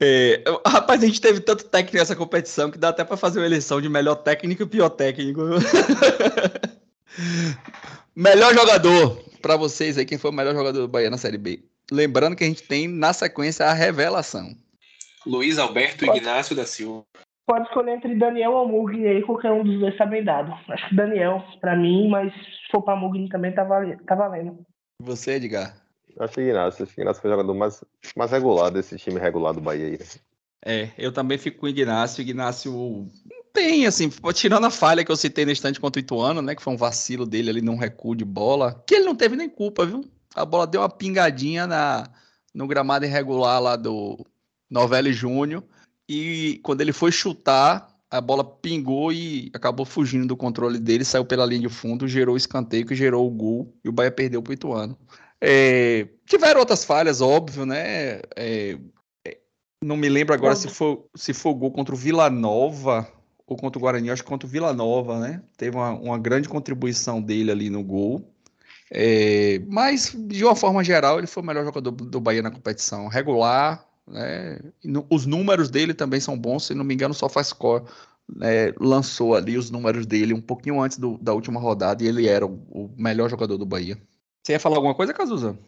Speaker 4: É, rapaz, a gente teve tanto técnico nessa competição que dá até para fazer uma eleição de melhor técnico e pior técnico. melhor jogador para vocês aí, quem foi o melhor jogador do Bahia na Série B? Lembrando que a gente tem na sequência a revelação.
Speaker 7: Luiz Alberto Pode. Ignácio da Silva.
Speaker 5: Pode escolher entre Daniel ou Mugni aí, qualquer um dos dois tá bem dado. Acho que Daniel, para mim, mas se for pra Mugni também tá valendo. Tá valendo.
Speaker 4: Você, Edgar?
Speaker 6: Acho que Ignacio. Acho Ignacio foi o jogador mais, mais regular desse time regular do Bahia aí. Né?
Speaker 4: É, eu também fico com o Ignacio. Ignacio tem, assim, tirando a falha que eu citei no instante contra o Ituano, né? Que foi um vacilo dele ali num recuo de bola, que ele não teve nem culpa, viu? A bola deu uma pingadinha na, no gramado irregular lá do Novelli Júnior. E quando ele foi chutar, a bola pingou e acabou fugindo do controle dele, saiu pela linha de fundo, gerou o escanteio que gerou o gol e o Bahia perdeu para o Ituano. É, tiveram outras falhas, óbvio, né? É, é não me lembro agora se foi, se foi gol contra o Vila Nova ou contra o Guarani, acho que contra o Vila Nova, né? Teve uma, uma grande contribuição dele ali no gol. É, mas, de uma forma geral, ele foi o melhor jogador do Bahia na competição. Regular, né? os números dele também são bons, se não me engano, só faz score. Né? lançou ali os números dele um pouquinho antes do, da última rodada e ele era o, o melhor jogador do Bahia. Você ia falar alguma coisa, Cazuza?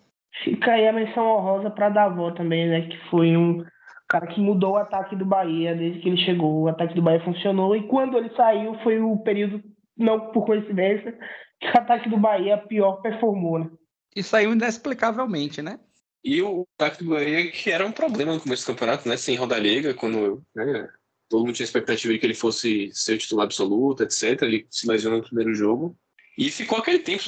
Speaker 5: Fica aí a menção honrosa para Davó também, né? Que foi um cara que mudou o ataque do Bahia desde que ele chegou. O ataque do Bahia funcionou e quando ele saiu foi o período, não por coincidência, que o ataque do Bahia pior performou, né?
Speaker 4: E saiu inexplicavelmente, né?
Speaker 7: E o ataque do Bahia que era um problema no começo do campeonato, né? Sem Rodalega, quando né, todo mundo tinha expectativa de que ele fosse ser o titular absoluto, etc. Ele se lesionou no primeiro jogo. E ficou aquele tempo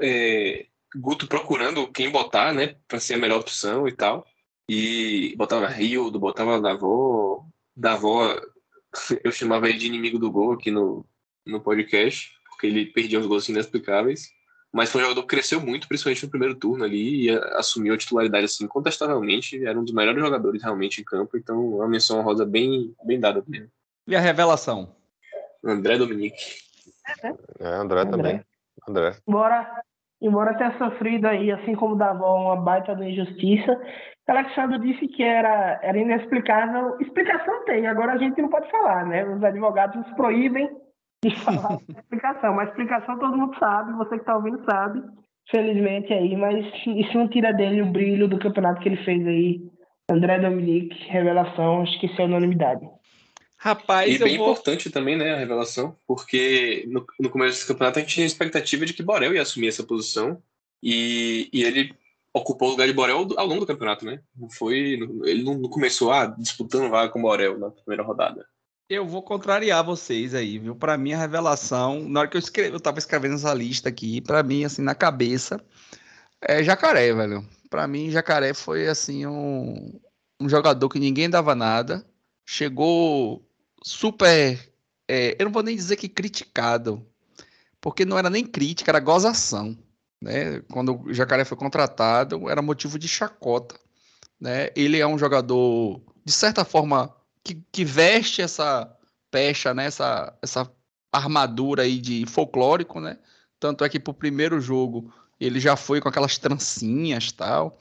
Speaker 7: é, Guto procurando quem botar, né, para ser a melhor opção e tal. E botava Rio, botava Davó. Davó, eu chamava ele de inimigo do gol aqui no, no podcast, porque ele perdia uns gols inexplicáveis. Mas foi um jogador que cresceu muito, principalmente no primeiro turno ali, e assumiu a titularidade assim, contestavelmente. Era um dos melhores jogadores realmente em campo, então uma menção rosa bem, bem dada mesmo.
Speaker 4: E a revelação?
Speaker 7: André Dominique.
Speaker 6: É, André, André. também. André.
Speaker 5: Bora embora tenha sofrido aí, assim como Davó, uma baita de injustiça, Alexandre disse que era, era inexplicável. Explicação tem, agora a gente não pode falar, né? Os advogados nos proíbem de falar explicação, mas explicação todo mundo sabe, você que está ouvindo sabe, felizmente aí, mas isso não tira dele o brilho do campeonato que ele fez aí. André Dominique, revelação, acho que isso é unanimidade.
Speaker 7: Rapaz, e bem vou... importante também, né, a revelação, porque no, no começo desse campeonato a gente tinha a expectativa de que Borel ia assumir essa posição e, e ele ocupou o lugar de Borel ao longo do campeonato, né? Não foi, ele não começou a ah, disputando vaga com Borel na primeira rodada.
Speaker 4: Eu vou contrariar vocês aí, viu? Para mim a revelação, na hora que eu escrevi, eu tava escrevendo essa lista aqui, para mim assim na cabeça é Jacaré, velho. Para mim Jacaré foi assim um, um jogador que ninguém dava nada, chegou super. É, eu não vou nem dizer que criticado, porque não era nem crítica, era gozação. Né? Quando o Jacaré foi contratado, era motivo de chacota. Né? Ele é um jogador, de certa forma, que, que veste essa pecha, né? essa, essa armadura aí de folclórico, né? Tanto é que pro primeiro jogo ele já foi com aquelas trancinhas tal.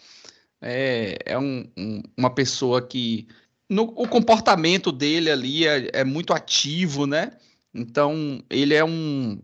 Speaker 4: É, é um, um, uma pessoa que no, o comportamento dele ali é, é, muito ativo, né? Então, ele é um.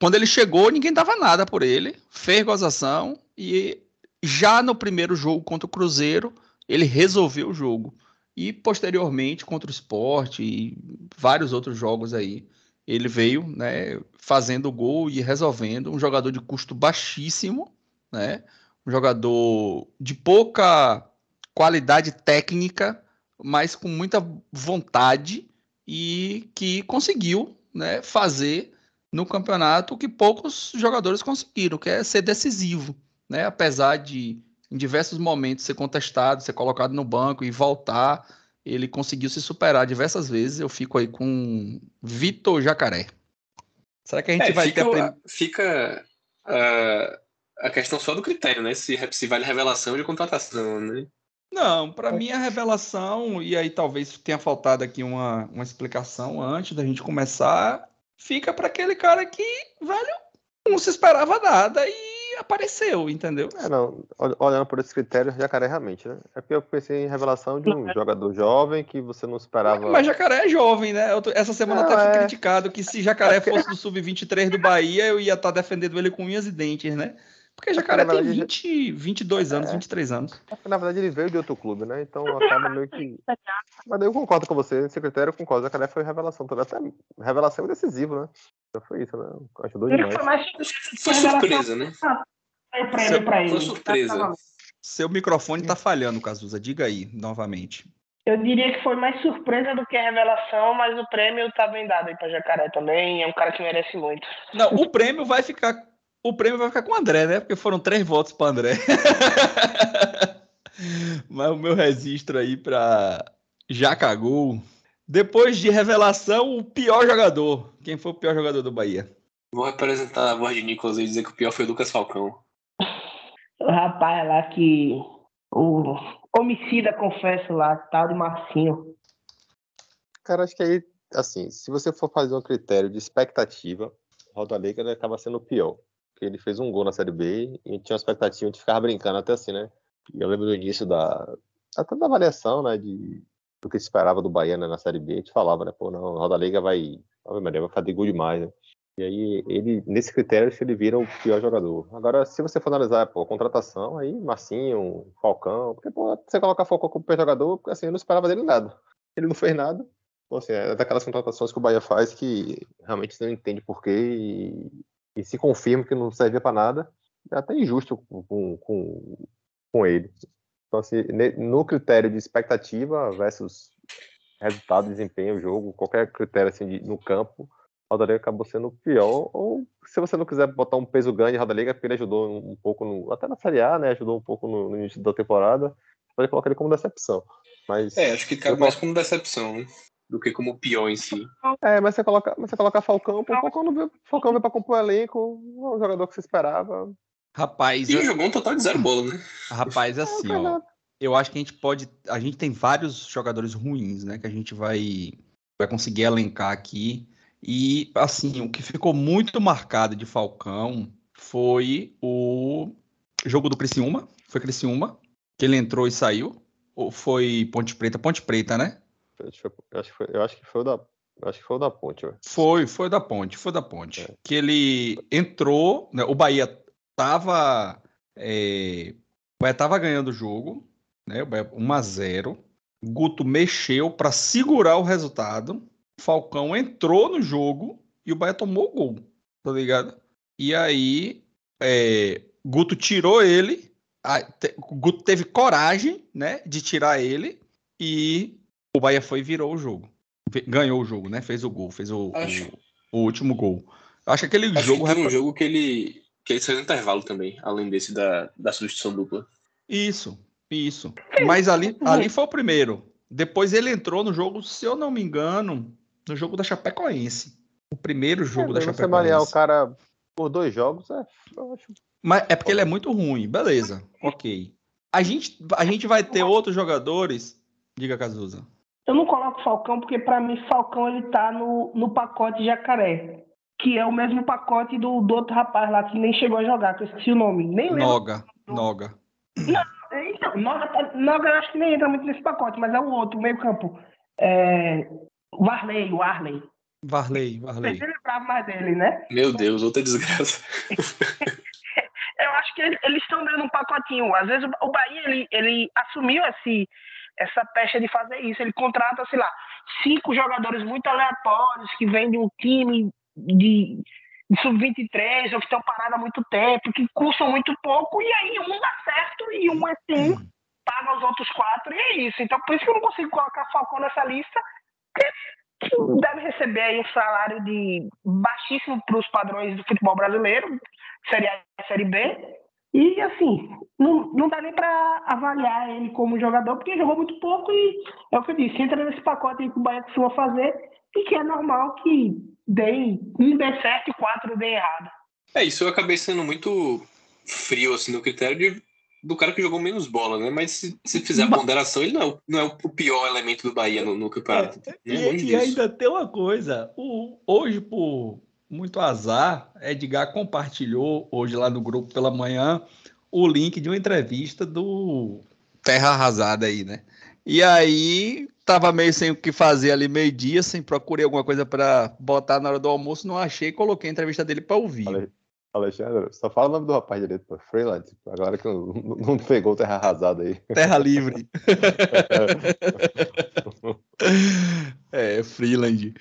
Speaker 4: Quando ele chegou, ninguém dava nada por ele, fez gozação e já no primeiro jogo contra o Cruzeiro, ele resolveu o jogo. E posteriormente contra o Sport e vários outros jogos aí, ele veio, né, fazendo gol e resolvendo, um jogador de custo baixíssimo, né? Um jogador de pouca qualidade técnica, mas com muita vontade e que conseguiu né, fazer no campeonato o que poucos jogadores conseguiram, que é ser decisivo. Né? Apesar de, em diversos momentos, ser contestado, ser colocado no banco e voltar, ele conseguiu se superar diversas vezes. Eu fico aí com Vitor Jacaré. Será que a gente
Speaker 7: É,
Speaker 4: vai
Speaker 7: fica,
Speaker 4: ter a prim-
Speaker 7: fica ah, a questão só do critério, né? Se, se vale revelação de contratação, né?
Speaker 4: Não, para mim a revelação, e aí talvez tenha faltado aqui uma, uma explicação antes da gente começar, fica para aquele cara que, velho, não se esperava nada e apareceu, entendeu?
Speaker 6: É, não, ol- olhando por esse critério, jacaré realmente, né? É porque eu pensei em revelação de um jogador jovem que você não esperava.
Speaker 4: Mas Jacaré é jovem, né? Eu tô- essa semana
Speaker 6: Não,
Speaker 4: até fui
Speaker 6: é.
Speaker 4: criticado que se Jacaré fosse do Sub-23 do Bahia, eu ia estar defendendo ele com unhas e dentes, né? Porque Jacaré
Speaker 6: na
Speaker 4: tem
Speaker 6: verdade,
Speaker 4: 20, 22 anos, 23 anos.
Speaker 6: É na verdade, ele veio de outro clube, né? Então acaba meio que. Mas daí eu concordo com você, nesse critério eu concordo. Jacaré foi revelação também. Até revelação e decisivo, né? Então foi isso, né? Ajudou
Speaker 5: Ele
Speaker 6: demais.
Speaker 5: foi mais
Speaker 7: Foi surpresa, né?
Speaker 5: foi prêmio pra ele.
Speaker 7: Foi surpresa.
Speaker 4: Seu microfone tá falhando, Cazuza. Diga aí, novamente.
Speaker 5: Eu diria que foi mais surpresa do que revelação, mas o prêmio tá bem dado aí pra Jacaré também. É um cara que merece muito.
Speaker 4: Não, o prêmio vai ficar. O prêmio vai ficar com o André, né? Porque foram três votos para André. Mas o meu registro aí para já cagou. Depois de revelação, o pior jogador. Quem foi o pior jogador do Bahia?
Speaker 7: Vou representar a voz de Nicolas e dizer que o pior foi o Lucas Falcão.
Speaker 5: O rapaz lá que. O homicida, confesso lá, tal de Marcinho.
Speaker 6: Cara, acho que aí, assim, se você for fazer um critério de expectativa, Roda Liga ele acaba sendo o pior. Porque ele fez um gol na Série B e tinha uma expectativa de ficar brincando até assim, né? E eu lembro do início da. Até da avaliação, né? De, do que se esperava do Bahia né, na Série B. A gente falava, né? Pô, não, o Roda Liga vai. Ave Maria, vai fazer gol demais, né? E aí, ele, nesse critério, que ele vira o pior jogador. Agora, se você for analisar, pô, contratação, aí, Marcinho, Falcão, porque, pô, você colocar Falcão como pior jogador, porque, assim, eu não esperava dele nada. Ele não fez nada. Pô, assim, é daquelas contratações que o Bahia faz que realmente você não entende porquê e, e se confirma que não servia para nada. É até injusto com, com, com ele. Então, assim, no critério de expectativa versus resultado, desempenho, jogo, qualquer critério assim, de- no campo, o Roda Liga acabou sendo o pior. Ou se você não quiser botar um peso grande em Roda Liga, porque ele ajudou um, pouco, no, até na Série A, né? Ajudou um pouco no, no início da temporada, você pode colocar ele como decepção. Mas,
Speaker 7: É, acho que cabe mais como decepção, né? Do que como pior em si.
Speaker 6: é, mas você coloca, mas você coloca Falcão, pô, Falcão não veio, Falcão veio pra compor o elenco, não é um jogador que você esperava.
Speaker 4: Rapaz,
Speaker 7: E
Speaker 4: eu-
Speaker 7: jogou um total de zero bola, né?
Speaker 4: rapaz, assim,
Speaker 6: Não,
Speaker 4: ó. Eu acho que a gente pode. A gente tem vários jogadores ruins, né? Que a gente vai, vai conseguir elencar aqui. E, assim, o que ficou muito marcado de Falcão foi o jogo do Criciúma. Foi Criciúma, que ele entrou e saiu. Ou foi Ponte Preta? Ponte Preta, né?
Speaker 6: Eu acho que foi, eu acho que foi, eu acho que foi o da, eu acho que foi o da Ponte, velho.
Speaker 4: Foi, foi da Ponte, foi da Ponte.
Speaker 6: É.
Speaker 4: Que ele entrou, né, o Bahia tava, é, o Bahia tava ganhando o jogo, né, o Bahia 1 a 0. Guto mexeu para segurar o resultado. Falcão entrou no jogo e o Bahia tomou o gol, tá ligado? E aí, é, Guto tirou ele, a- te- o Guto teve coragem, né, de tirar ele e o Bahia foi e virou o jogo. Ganhou o jogo, né? Fez o gol, fez o,
Speaker 7: Acho-
Speaker 4: o, o último gol. Eu acho que aquele
Speaker 7: Acho
Speaker 4: jogo.
Speaker 7: que tem um jogo que ele, que ele saiu no intervalo também, além desse da, da substituição dupla.
Speaker 4: Isso, isso. Mas ali, ali foi o primeiro. Depois ele entrou no jogo, se eu não me engano, no jogo da Chapecoense. O primeiro jogo da
Speaker 6: É, você variar o
Speaker 4: Chapecoense.
Speaker 6: cara por dois jogos, é, eu acho.
Speaker 4: Mas é porque ele é muito ruim, beleza. Ok. A gente, a gente vai ter outros jogadores. Diga, Cazuza.
Speaker 5: Eu não coloco Falcão porque, pra mim, Falcão ele tá no, no pacote Jacaré. Que é o mesmo pacote do, do outro rapaz lá que nem chegou a jogar, que eu esqueci o nome. Nem lembro.
Speaker 4: Noga. Noga.
Speaker 5: Então, Noga, tá- Noga eu acho que nem entra muito nesse pacote, mas é o outro, o meio-campo. É, o Varley, o Arley.
Speaker 4: Varley, Varley.
Speaker 5: Você lembrava mais dele, né?
Speaker 7: Meu Deus, outra desgraça.
Speaker 5: Eu acho que ele- eles estão dando um pacotinho. Às vezes o, o Bahia ele, ele assumiu esse, essa pecha de fazer isso. Ele contrata, sei lá, cinco jogadores muito aleatórios que vêm de um time de, de sub-23 ou que estão parados há muito tempo, que custam muito pouco, e aí um dá certo e um é um paga os outros quatro, e é isso. Então por isso que eu não consigo colocar Falcão nessa lista, que deve receber aí um salário de baixíssimo para os padrões do futebol brasileiro, Série A e Série B. E assim, não, não dá nem para avaliar ele como jogador, porque jogou muito pouco e é o que eu disse, entra nesse pacote aí que o Bahia costuma fazer e que é normal que dei um dê certo e quatro dê errado.
Speaker 7: É, isso eu acabei sendo muito frio, assim, no critério de, do cara que jogou menos bola, né? Mas se, se fizer a ponderação, ele não é, o, não é o pior elemento do Bahia no, no campeonato.
Speaker 4: É, e, e ainda tem uma coisa. O, hoje, por muito azar, Edgar compartilhou hoje lá no grupo pela manhã o link de uma entrevista do Terra Arrasada aí, né? E aí tava meio sem o que fazer ali meio-dia, sem procurei alguma coisa para botar na hora do almoço, não achei, coloquei a entrevista dele para ouvir.
Speaker 6: Ale- Alexandre, só fala o nome do rapaz direito, pô. Freelance. Agora que não, não pegou terra arrasada aí.
Speaker 4: Terra Livre. É, Freeland.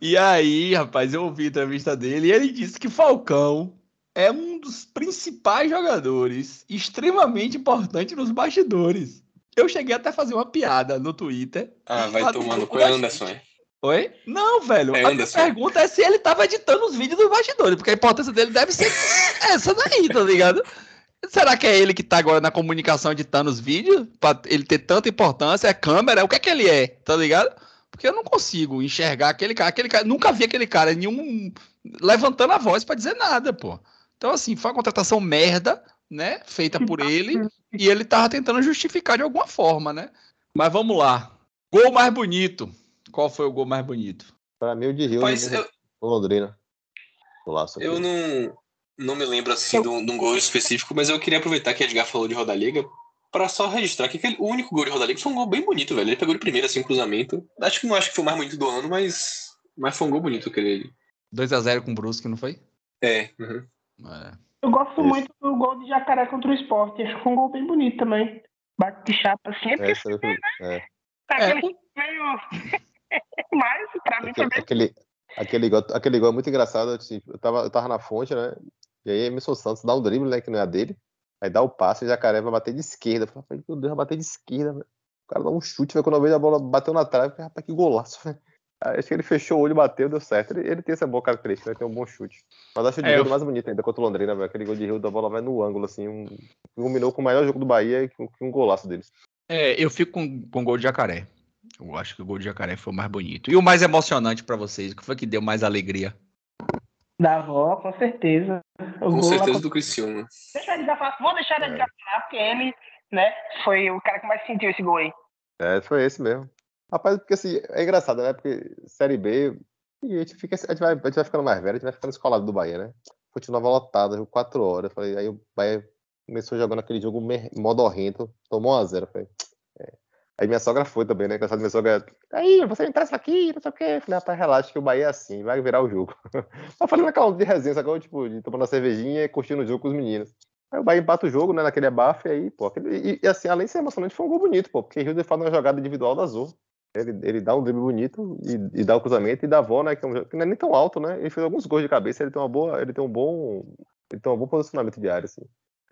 Speaker 4: E aí, rapaz, eu ouvi a entrevista dele e ele disse que Falcão é um dos principais jogadores, extremamente importante nos bastidores. Eu cheguei até a fazer uma piada no Twitter.
Speaker 7: Ah, vai tomando
Speaker 4: do-
Speaker 7: com o Anderson, é.
Speaker 4: Oi? Não, velho.
Speaker 7: É
Speaker 4: a
Speaker 7: Anderson.
Speaker 4: pergunta é se ele tava editando os vídeos dos bastidores, porque a importância dele deve ser essa daí, tá ligado? Será que é ele que tá agora na comunicação editando os vídeos? Pra ele ter tanta importância? É câmera? O que é que ele é? Tá ligado? Porque eu não consigo enxergar aquele cara. Aquele cara nunca vi aquele cara nenhum levantando a voz pra dizer nada, pô. Então, assim, foi uma contratação merda, né? Feita por ele. E ele tava tentando justificar de alguma forma, né? Mas vamos lá. Gol mais bonito. Qual foi o gol mais bonito?
Speaker 6: Pra mim, o de Rio
Speaker 7: Mas
Speaker 6: no,
Speaker 7: eu,
Speaker 6: Londrina. Golaço
Speaker 7: eu não, não me lembro assim de um, de um gol específico, mas eu queria aproveitar que Edgar falou de Roda Liga pra só registrar que aquele, o único gol de Roda Liga foi um gol bem bonito, velho. Ele pegou de primeira, assim, um cruzamento. Acho que não acho que foi o mais bonito do ano, mas, mas foi um gol bonito aquele.
Speaker 4: 2x0 com o Brusque, não foi?
Speaker 7: É. uhum.
Speaker 4: É.
Speaker 5: Eu gosto
Speaker 6: Isso.
Speaker 5: muito do gol de Jacaré contra o esporte. Acho que foi um gol bem bonito também. Bate de chapa assim. É porque
Speaker 6: Essa eu- é.
Speaker 5: tá
Speaker 4: É,
Speaker 5: aquele meio. Mas pra mim foi
Speaker 6: Aquele, aquele, aquele, gol, aquele gol é muito engraçado. assim, Eu tava, eu tava na fonte, né? E aí Emerson Santos dá um drible, né? Que não é a dele. Aí dá o passe e o Jacaré vai bater de esquerda. Eu falei, meu Deus, vai bater de esquerda, velho. O cara dá um chute, velho. Quando eu vejo a bola bateu na trave, eu falei, rapaz, que golaço, velho. Aí Acho que ele fechou o olho, bateu, deu certo. Ele, ele tem essa boa característica, ele tem um bom chute. Mas acho o de
Speaker 4: É,
Speaker 6: Rio
Speaker 4: eu-
Speaker 6: mais bonito ainda contra o Londrina, velho. Aquele gol de Rio da bola vai no ângulo, assim. Um, combinou com o maior jogo do Bahia e com, com um golaço deles.
Speaker 4: É, eu fico com, com o gol de jacaré. Eu acho que o gol de jacaré foi o mais bonito. E o mais emocionante pra vocês? O que foi que deu mais alegria?
Speaker 5: Da avó, com certeza. O
Speaker 7: Com
Speaker 5: gol lá
Speaker 7: certeza
Speaker 5: contra-
Speaker 7: do Cristiano.
Speaker 5: Deixa falar. Vou deixar o Edgar falar, porque ele, né, foi o cara que mais sentiu esse gol aí.
Speaker 6: É, foi esse mesmo. Rapaz, porque assim, é engraçado, né? Porque Série B, e a gente, fica, a, gente vai, a gente vai ficando mais velho, a gente vai ficando escolado do Bahia, né? Continuava lotado, jogo 4 horas. Falei, aí o Bahia começou jogando aquele jogo mer- modorrento, tomou 1x0. Falei, é. Aí minha sogra foi também, né? Engraçado, minha sogra, aí, você me traz aqui, não sei o quê. Falei, rapaz, relaxa que o Bahia é assim, vai virar o jogo. Eu falei naquela de resenha, sacou? Tipo, de tomando uma cervejinha e curtindo o jogo com os meninos. Aí o Bahia empata o jogo, né? Naquele abafo, e aí, pô, aquele, e, e, assim, além de ser emocionante, foi um gol bonito, pô, porque Rio de faz uma jogada individual da Azul. Ele, ele dá um drible bonito e, e dá o cruzamento e dá a avó, né? Que, é um, que não é nem tão alto, né? Ele fez alguns gols de cabeça, ele tem uma boa, ele tem um bom, ele tem um bom posicionamento de área, assim.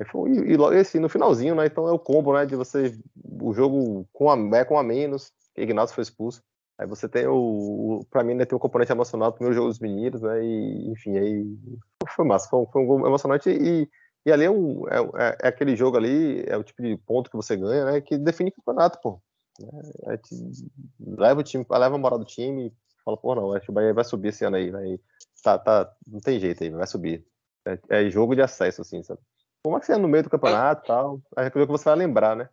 Speaker 6: E, e, assim, no finalzinho, né? Então é o combo, né? De você o jogo com a, é com a menos, que Ignaldo foi expulso. Aí você tem o, o para mim, né, tem o componente emocional do primeiro jogo dos meninos, né? E enfim, aí foi massa, foi um, foi um gol emocionante e, e ali é, um, é, é- é aquele jogo ali, é o tipo de ponto que você ganha, né? Que define o campeonato, pô. É, te- leva o time, leva a moral do time, fala, pô, não, acho que o Bahia vai subir esse ano aí, vai, tá, tá, não tem jeito aí, vai subir. É, é jogo de acesso, assim, sabe? Por mais que seja no meio do campeonato e tal, é jogo que você vai lembrar, né?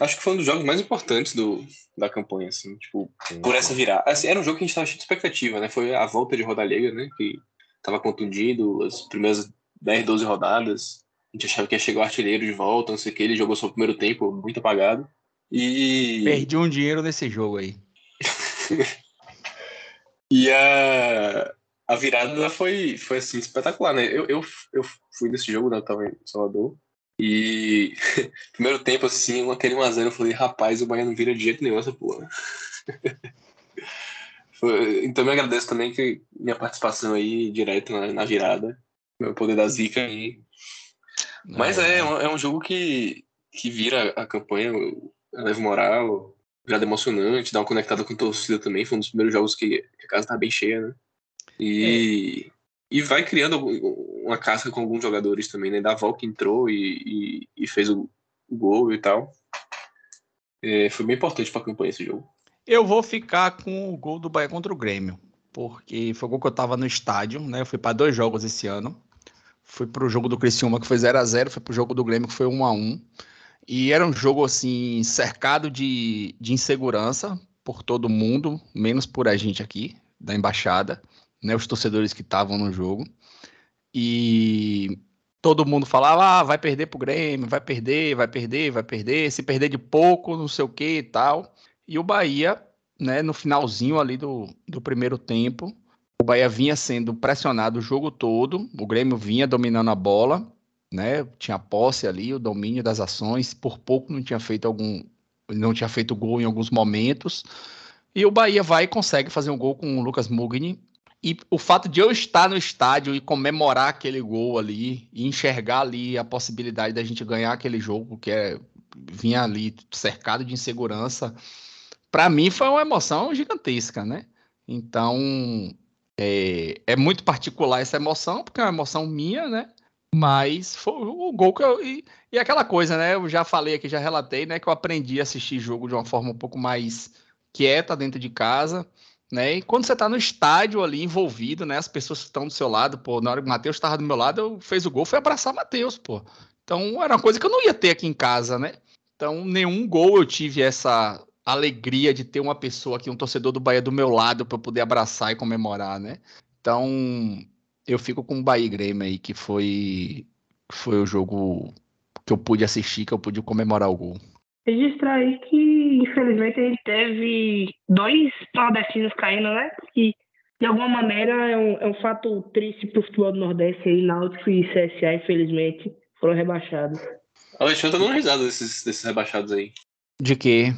Speaker 7: Acho que foi um dos jogos mais importantes do, da campanha, assim, tipo, por essa virada. Assim, era um jogo que a gente tava cheio de expectativa, né? Foi a volta de Rodalega, né? Que tava contundido, as primeiras 10, 12 rodadas. A gente achava que ia chegar o artilheiro de volta, não sei o que. Ele jogou só o primeiro tempo, muito apagado. E.
Speaker 4: Perdi um dinheiro nesse jogo aí.
Speaker 7: E a, a virada foi, foi assim, espetacular, né? Eu, eu, eu fui nesse jogo, né? Eu tava em Salvador. E primeiro tempo, assim, aquele 1x0, eu falei, rapaz, o Bahia não vira de jeito nenhum essa porra. Então eu agradeço também que minha participação aí direto na, na virada. Meu poder da zica aí. Mas é, é um- é um jogo que, que vira a campanha, leva moral, virada emocionante, dá uma conectada com a torcida também. Foi um dos primeiros jogos que que a casa tá bem cheia, né? E, e vai criando uma casca com alguns jogadores também, né? Da Val que entrou e, e, e fez o, o gol e tal. É, foi bem importante pra campanha esse jogo.
Speaker 4: Eu vou ficar com o gol do Bahia contra o Grêmio. porque foi o gol que eu tava no estádio, né? Eu fui para dois jogos esse ano. Fui pro jogo do Criciúma que foi 0 a 0 fui pro jogo do Grêmio que foi 1 a 1 E era um jogo assim cercado de, de insegurança por todo mundo, menos por a gente aqui da embaixada, né, os torcedores que estavam no jogo. E todo mundo falava: ah, vai perder pro Grêmio, vai perder, vai perder, vai perder, se perder de pouco, não sei o que e tal. E o Bahia, né, no finalzinho ali do, do primeiro tempo, o Bahia vinha sendo pressionado o jogo todo, o Grêmio vinha dominando a bola, né? Tinha posse ali, o domínio das ações, por pouco não tinha feito algum não tinha feito gol em alguns momentos. E o Bahia vai e consegue fazer um gol com o Lucas Mugni. E o fato de eu estar no estádio e comemorar aquele gol ali, e enxergar ali a possibilidade da gente ganhar aquele jogo, que é, vinha ali cercado de insegurança, para mim foi uma emoção gigantesca, né? Então, é, é, muito particular essa emoção, porque é uma emoção minha, né? Mas foi o gol que eu. E, e aquela coisa, né? Eu já falei aqui, já relatei, né? Que eu aprendi a assistir jogo de uma forma um pouco mais quieta dentro de casa, né? E quando você tá no estádio ali envolvido, né? As pessoas estão do seu lado, pô, na hora que o Matheus estava do meu lado, eu fez o gol, foi abraçar o Matheus, pô. Então era uma coisa que eu não ia ter aqui em casa, né? Então, nenhum gol eu tive essa alegria de ter uma pessoa aqui, um torcedor do Bahia do meu lado para poder abraçar e comemorar, né? Então, eu fico com o Bahia Grêmio aí, que foi, foi o jogo que eu pude assistir, que eu pude comemorar o gol.
Speaker 5: Registrar aí que, infelizmente, a gente teve dois nordestinos caindo, né? Que, de alguma maneira, é um, é um fato triste pro futebol do Nordeste aí, Náutico e CSA, infelizmente, foram rebaixados.
Speaker 7: Alexandre tá dando risada desses, desses rebaixados aí.
Speaker 4: De quê?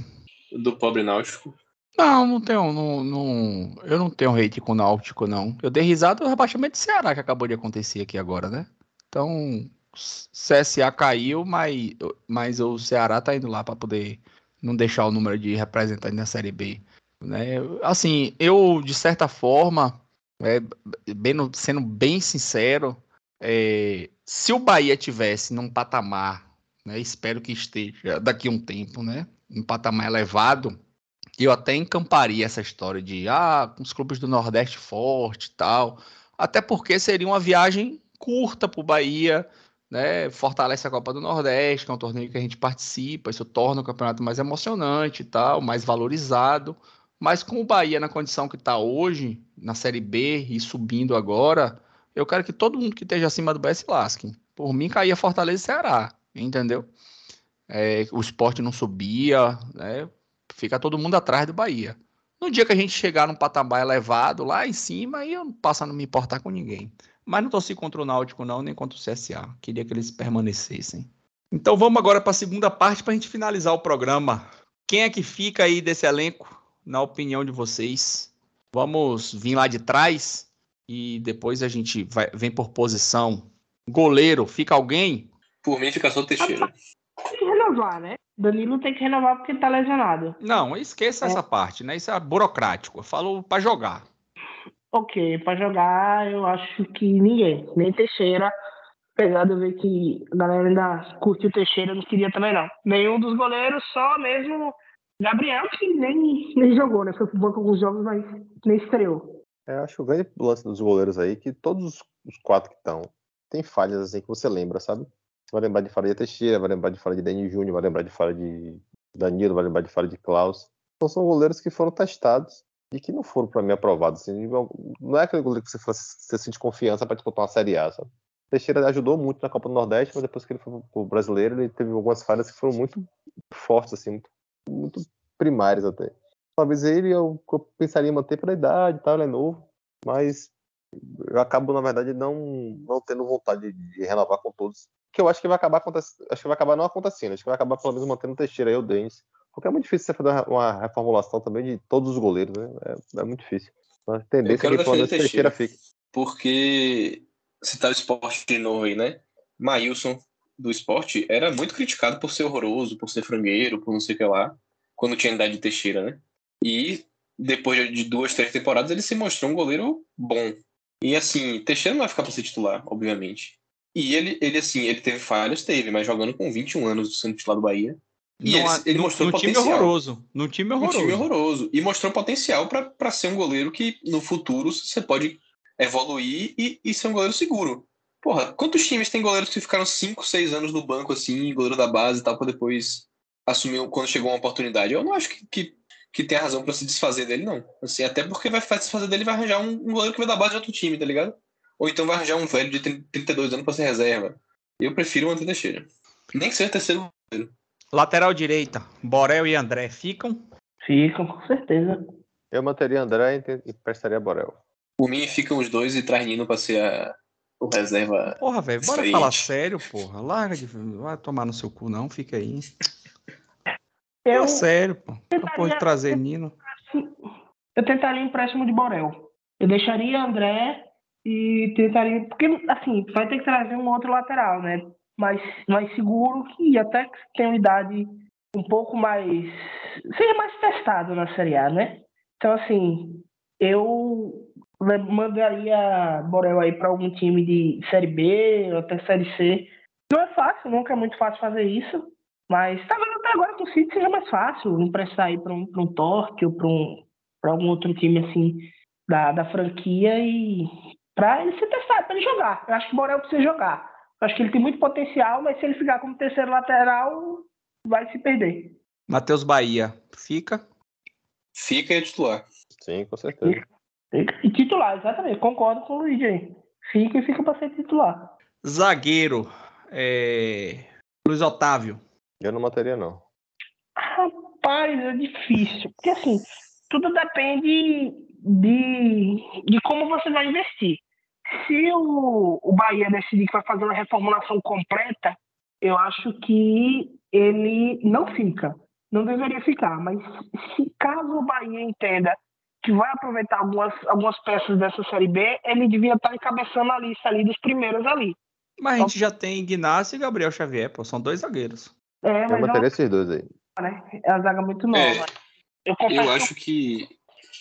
Speaker 7: Do pobre Náutico.
Speaker 4: Não, não tenho. Não, não, eu não tenho hate com o Náutico, não. Eu dei risada do rebaixamento do Ceará que acabou de acontecer aqui agora, né? Então, CSA caiu, mas, mas o Ceará tá indo lá para poder não deixar o número de representantes na Série B. Né? Assim, eu, de certa forma, é, bem, sendo bem sincero, é, se o Bahia tivesse num patamar, né, espero que esteja daqui a um tempo, né, um patamar elevado, eu até encamparia essa história de ah, os clubes do Nordeste forte e tal, até porque seria uma viagem curta para o Bahia, né? Fortalece a Copa do Nordeste, que é um torneio que a gente participa, isso torna o campeonato mais emocionante e tal, mais valorizado. Mas com o Bahia na condição que está hoje, na Série B e subindo agora, eu quero que todo mundo que esteja acima do Bahia se lasque. Por mim, caía Fortaleza e Ceará, entendeu? É, o esporte não subia, né? Fica todo mundo atrás do Bahia. No dia que a gente chegar num patamar elevado lá em cima, aí eu não passo a não me importar com ninguém. Mas não torci contra o Náutico, não, nem contra o CSA. Queria que eles permanecessem. Então vamos agora para a segunda parte para a gente finalizar o programa. Quem é que fica aí desse elenco, na opinião de vocês? Vamos vir lá de trás e depois a gente vai, vem por posição. Goleiro, fica alguém?
Speaker 7: Por mim, fica só o Teixeira.
Speaker 5: Tem que renovar, né? Danilo tem que renovar porque tá lesionado.
Speaker 4: Não, esqueça é. essa parte, né? Isso é burocrático. Eu falo para jogar.
Speaker 5: Ok, para jogar eu acho que ninguém, nem Teixeira. Apesar de eu ver que a galera ainda curtiu Teixeira, não queria também não. Nenhum dos goleiros, só mesmo Gabriel, que nem, nem jogou, né? Foi pro banco alguns jogos, mas nem estreou.
Speaker 6: É, eu acho que o grande lance dos goleiros aí que todos os quatro que estão tem falhas assim que você lembra, sabe? Você vai lembrar de fala de Teixeira, vai lembrar de fala de Denis Júnior, vai lembrar de fala de Danilo, vai lembrar de fala de Klaus. Então são goleiros que foram testados e que não foram para mim aprovados. Assim, não é aquele goleiro que você, você sente confiança para disputar uma Série A, sabe? Teixeira ajudou muito na Copa do Nordeste, mas depois que ele foi pro brasileiro, ele teve algumas falhas que foram muito fortes, assim, muito, muito primárias até. Talvez ele eu, eu pensaria em manter pela idade e tal, ele é novo, mas eu acabo, na verdade, não, não tendo vontade de, de renovar com todos. Que eu acho que vai acabar acho que vai acabar não acontecendo, acho que vai acabar pelo menos mantendo o Teixeira aí, o Denis. Porque é muito difícil você fazer uma reformulação também de todos os goleiros, né? É, é muito difícil. A tendência é que pelo menos Teixeira fique.
Speaker 7: Porque citar tá o esporte de novo aí, né? Maílson do esporte era muito criticado por ser horroroso, por ser frangueiro, por não sei o que lá, quando tinha idade de Teixeira, né? E depois de duas, três temporadas, ele se mostrou um goleiro bom. E assim, Teixeira não vai ficar para ser titular, obviamente. E ele, ele, assim, ele teve falhas, teve, mas jogando com 21 anos sendo titular do Bahia, E ele, ele mostrou
Speaker 8: num time
Speaker 7: potencial.
Speaker 8: horroroso. Num time
Speaker 7: Um
Speaker 8: horroroso.
Speaker 7: time horroroso. E mostrou potencial para ser um goleiro que no futuro você pode evoluir e, e ser um goleiro seguro. Porra, quantos times tem goleiros que ficaram 5, 6 anos no banco, assim, goleiro da base e tal, pra depois assumir quando chegou uma oportunidade? Eu não acho que, que, que tem razão pra se desfazer dele, não. Assim, até porque vai se desfazer dele e vai arranjar um, um goleiro que vai da base de outro time, tá ligado? Ou então vai arranjar um velho de 30 32 anos pra ser reserva. Eu prefiro o André Teixeira. Nem que seja terceiro
Speaker 8: Lateral direita, Borel e André ficam.
Speaker 5: Ficam, com certeza.
Speaker 6: Eu manteria André e prestaria Borel.
Speaker 7: Por mim, ficam os dois e traz Nino pra ser a, o reserva.
Speaker 8: Porra, velho, bora falar sério, porra. Larga de. Vai tomar no seu cu, não, fica aí.
Speaker 5: Eu,
Speaker 8: Fala sério, pô. Porra de trazer Nino.
Speaker 5: eu tentaria empréstimo de Borel. Eu deixaria André e tentaria. Porque, assim, vai ter que trazer um outro lateral, né? Mais, mais seguro e até que uma idade um pouco mais. seja mais testado na Série A, né? Então, assim, eu mandaria Borel aí para algum time de Série B ou até Série C. Não é fácil, nunca é muito fácil fazer isso. Mas talvez até agora com o City seja mais fácil emprestar aí para um, pra um Torque ou para um, pra algum outro time assim da, da franquia e para ele se testar, para ele jogar. Eu acho que o Borel precisa jogar. Acho que ele tem muito potencial, mas se ele ficar como terceiro lateral, vai se perder.
Speaker 8: Matheus Bahia, fica.
Speaker 7: Fica e é titular.
Speaker 6: Sim, com certeza.
Speaker 5: E titular, exatamente. Concordo com o Luigi aí. Fica e fica para ser titular.
Speaker 8: Zagueiro, é... Luiz Otávio.
Speaker 6: Eu não manteria, não.
Speaker 5: Rapaz, é difícil. Porque assim, tudo depende de, de como você vai investir. Se o, o Bahia decidir que vai fazer uma reformulação completa, eu acho que ele não fica. Não deveria ficar. Mas se caso o Bahia entenda que vai aproveitar algumas, algumas peças dessa Série B, ele devia estar encabeçando a lista ali dos primeiros ali.
Speaker 8: Mas a gente já tem Ignacio e Gabriel Xavier, pô. São dois zagueiros.
Speaker 5: É,
Speaker 6: Eu
Speaker 5: mas é uma,
Speaker 6: manteria esses dois aí.
Speaker 5: né? é uma zaga muito nova.
Speaker 7: É,
Speaker 5: eu
Speaker 7: Eu
Speaker 5: que
Speaker 7: acho que.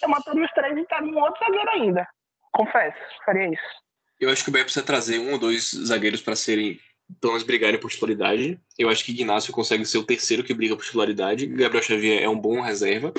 Speaker 5: Eu mataria os três e estaria um outro zagueiro ainda. Confesso, faria isso.
Speaker 7: Eu acho que o Bahia precisa trazer um ou dois zagueiros para serem, pelo menos brigarem por titularidade. Eu acho que Ignacio consegue ser o terceiro que briga por titularidade. Gabriel Xavier é um bom reserva.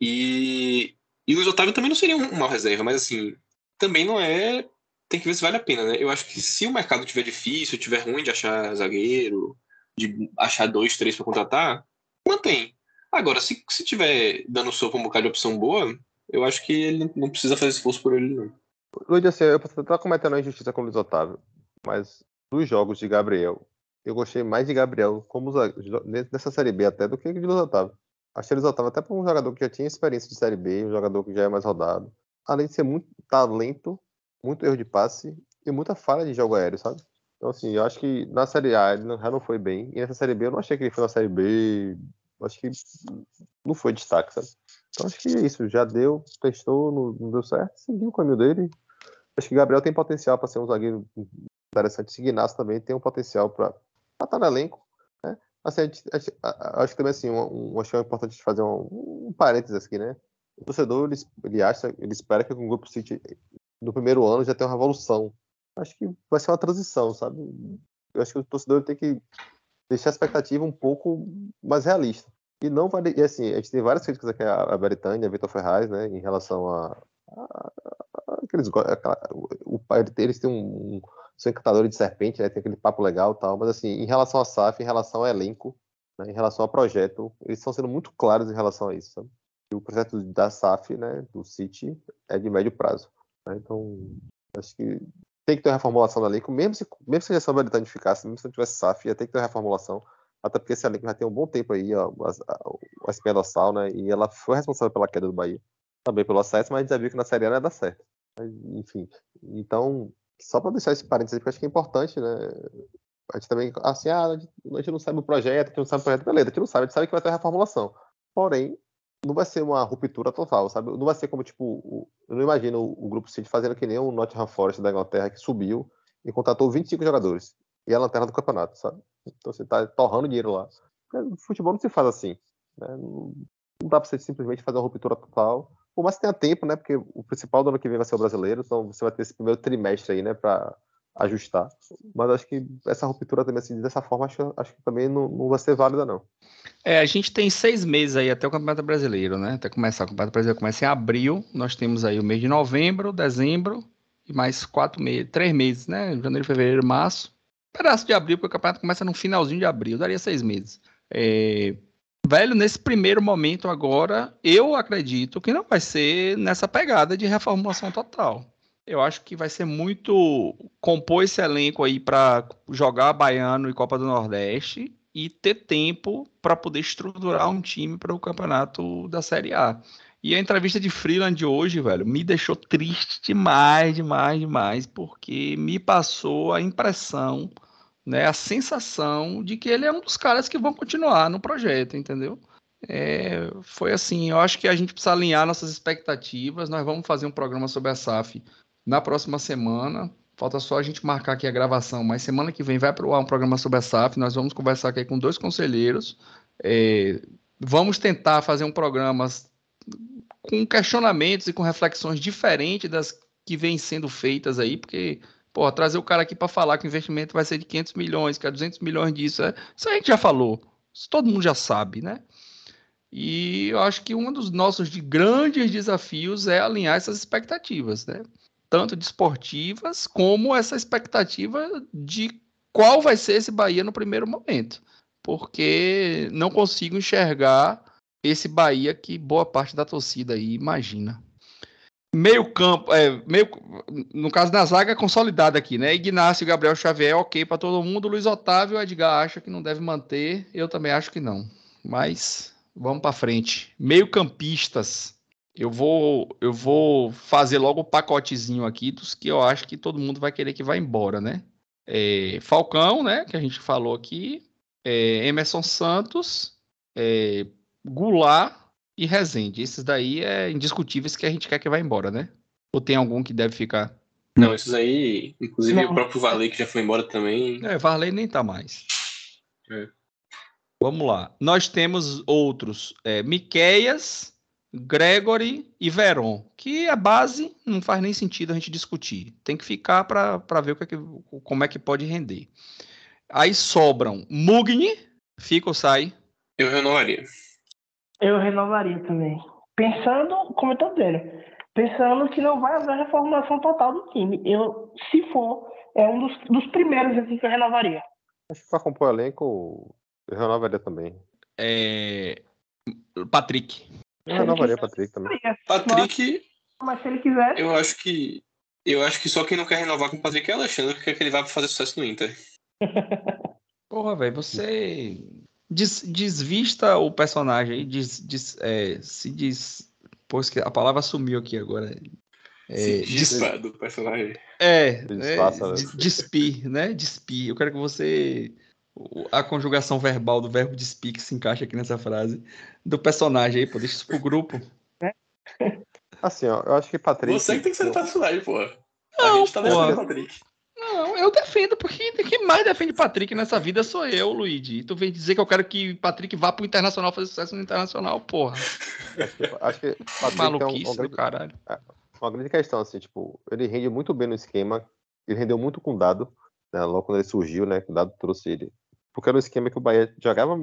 Speaker 7: E, e Luiz Otávio também não seria um, mau reserva, mas assim, também não é. Tem que ver se vale a pena, né? Eu acho que se o mercado tiver difícil, tiver ruim de achar zagueiro, de achar dois, três para contratar, mantém. Agora, se, se tiver dando sopa um bocado de opção boa, eu acho que ele não precisa fazer esforço por ele, não.
Speaker 6: Luiz, assim, eu posso estar cometendo a injustiça com o Luiz Otávio, mas dos jogos de Gabriel, eu gostei mais de Gabriel como nessa Série B até do que de Luiz Otávio. Achei o Luiz Otávio até para um jogador que já tinha experiência de Série B, um jogador que já é mais rodado. Além de ser muito talento, muito erro de passe e muita falha de jogo aéreo, sabe? Então, assim, eu acho que na Série A ele já não foi bem. E nessa Série B eu não achei que ele foi na Série B. Acho que não foi destaque, sabe? Então acho que é isso. Já deu, testou, não, não deu certo, seguiu o caminho dele. Acho que Gabriel tem potencial para ser um zagueiro interessante. Esse Ignacio também tem um potencial para estar no elenco. Né? Assim, a gente- a- a- acho que também assim, um, um, acho que é importante fazer um, um parênteses aqui, né? O torcedor ele, ele acha, ele espera que com o Grupo City no primeiro ano já tenha uma revolução. Acho que vai ser uma transição, sabe? Eu acho que o torcedor tem que deixar a expectativa um pouco mais realista. E não vale. E assim, a gente tem várias críticas aqui a, a Beritânia, a Vitor Ferraz, né, em relação a. a, a aqueles, aquela- o, pai deles tem um, um. São encantadores de serpente, né? Tem aquele papo legal e tal. Mas assim, em relação a SAF, em relação ao elenco, né, em relação ao projeto, eles estão sendo muito claros em relação a isso, sabe? E o projeto da SAF, né, do City, é de médio prazo. né? Então, acho que tem que ter uma reformulação do elenco, mesmo se, mesmo se a gestão Beritânia ficasse, mesmo se não tivesse SAF, ia ter que ter uma reformulação. Até porque esse elenco já tem um bom tempo aí, ó, a, a, a espinha dorsal, né? E ela foi responsável pela queda do Bahia. Também pelo acesso, mas a gente já viu que na Série A não ia dar certo. Enfim. Então, só para deixar esse parênteses porque acho que é importante, né? A gente também, assim, ah, a gente, a não sabe o projeto, a gente não sabe o projeto, beleza, a gente não sabe, a gente sabe que vai ter reformulação. Porém, não vai ser uma ruptura total, sabe? Não vai ser como, tipo, eu não imagino o Grupo City fazendo que nem o Nottingham Forest da Inglaterra, que subiu e contratou 25 jogadores. E é a lanterna do campeonato, sabe? Então você tá torrando dinheiro lá. Porque Futebol não se faz assim. né? Não, não dá pra você simplesmente fazer uma ruptura total. Por mais que tenha tempo, né? Porque o principal do ano que vem vai ser o brasileiro, então você vai ter esse primeiro trimestre aí, né? Pra ajustar. Mas acho que essa ruptura também, assim, dessa forma, acho, acho que também não, não vai ser válida, não.
Speaker 4: É, a gente tem seis meses aí até o Campeonato Brasileiro, né? Até começar. O Campeonato Brasileiro começa em abril. Nós temos aí o mês de novembro, dezembro e mais quatro meses, três meses, né? Janeiro, fevereiro, março. Pedaço de abril, porque o campeonato começa no finalzinho de abril, daria seis meses. É, Velho, nesse primeiro momento agora, eu acredito que não vai ser nessa pegada de reformulação total. Eu acho que vai ser muito compor esse elenco aí para jogar Baiano e Copa do Nordeste e ter tempo para poder estruturar um time para o campeonato da Série A. E a entrevista de Freeland de hoje, velho, me deixou triste demais, demais, demais, porque me passou a impressão, né, a sensação de que ele é um dos caras que vão continuar no projeto, entendeu? É, foi assim, eu acho que a gente precisa alinhar nossas expectativas. Nós vamos fazer um programa sobre a SAF na próxima semana. Falta só a gente marcar aqui a gravação, mas semana que vem vai para ar um programa sobre a SAF. Nós vamos conversar aqui com dois conselheiros. É, vamos tentar fazer um programa com questionamentos e com reflexões diferentes das que vêm sendo feitas aí, porque Pô, trazer o cara aqui para falar que o investimento vai ser de 500 milhões, que é 200 milhões disso, é, isso a gente já falou. Isso todo mundo já sabe, né? E eu acho que um dos nossos de grandes desafios é alinhar essas expectativas, né? Tanto de esportivas, como essa expectativa de qual vai ser esse Bahia no primeiro momento. Porque não consigo enxergar esse Bahia que boa parte da torcida aí imagina. Meio campo, é, meio, no caso da zaga consolidada aqui, né? Ignacio, Gabriel Xavier, ok para todo mundo. Luiz Otávio, Edgar acha que não deve manter. Eu também acho que não. Mas vamos para frente. Meio campistas. Eu vou, eu vou fazer logo o pacotezinho aqui dos que eu acho que todo mundo vai querer que vá embora, né? É, Falcão, né? Que a gente falou aqui. É, Emerson Santos. É, Goulart e Rezende. Esses daí é indiscutíveis que a gente quer que vá embora, né? Ou tem algum que deve ficar?
Speaker 7: Não, esses aí, inclusive não. o próprio Varley que já foi embora também.
Speaker 4: É, Varley nem tá mais. É. Vamos lá. Nós temos outros, é, Miqueias, Gregory e Veron, que a base não faz nem sentido a gente discutir. Tem que ficar para ver o que é que, como é que pode render. Aí sobram Mugni, fica ou sai?
Speaker 7: Eu renovaria.
Speaker 5: Eu renovaria também. Pensando, como eu tô dizendo, pensando que não vai haver reformulação total do time. Eu, se for, é um dos, dos primeiros assim, que eu renovaria.
Speaker 6: Acho que para compor o elenco, eu renovaria também.
Speaker 4: É... Patrick.
Speaker 6: Eu renovaria Patrick também.
Speaker 7: Patrick.
Speaker 5: Mas se ele quiser.
Speaker 7: Eu acho que. Eu acho que só quem não quer renovar com o Patrick é Alexandre, porque ele vai fazer sucesso no Inter.
Speaker 4: Porra, velho, você des, desvista o personagem aí, des, des, é, se diz. Pois que a palavra sumiu aqui agora.
Speaker 7: É, se dispa do personagem.
Speaker 4: É, é despir, né? Despir. Eu quero que você. A conjugação verbal do verbo despir que se encaixa aqui nessa frase. Do personagem aí, pô, deixa isso pro grupo.
Speaker 6: Assim, ó, eu acho que Patrick.
Speaker 7: Você que tem que ser o personagem, pô.
Speaker 4: Não, a gente tá defendendo Patrick. Não, eu defendo, porque quem mais defende Patrick nessa vida sou eu, Luigi. Tu vem dizer que eu quero que Patrick vá pro Internacional fazer sucesso no Internacional, porra.
Speaker 6: Acho que, Patrick
Speaker 4: Maluquice é um, um grande, do caralho.
Speaker 6: É, uma grande questão, assim, tipo, ele rende muito bem no esquema, ele rendeu muito com o Dado, né, logo quando ele surgiu, né, o Dado trouxe ele. Porque era um esquema que o Bahia jogava,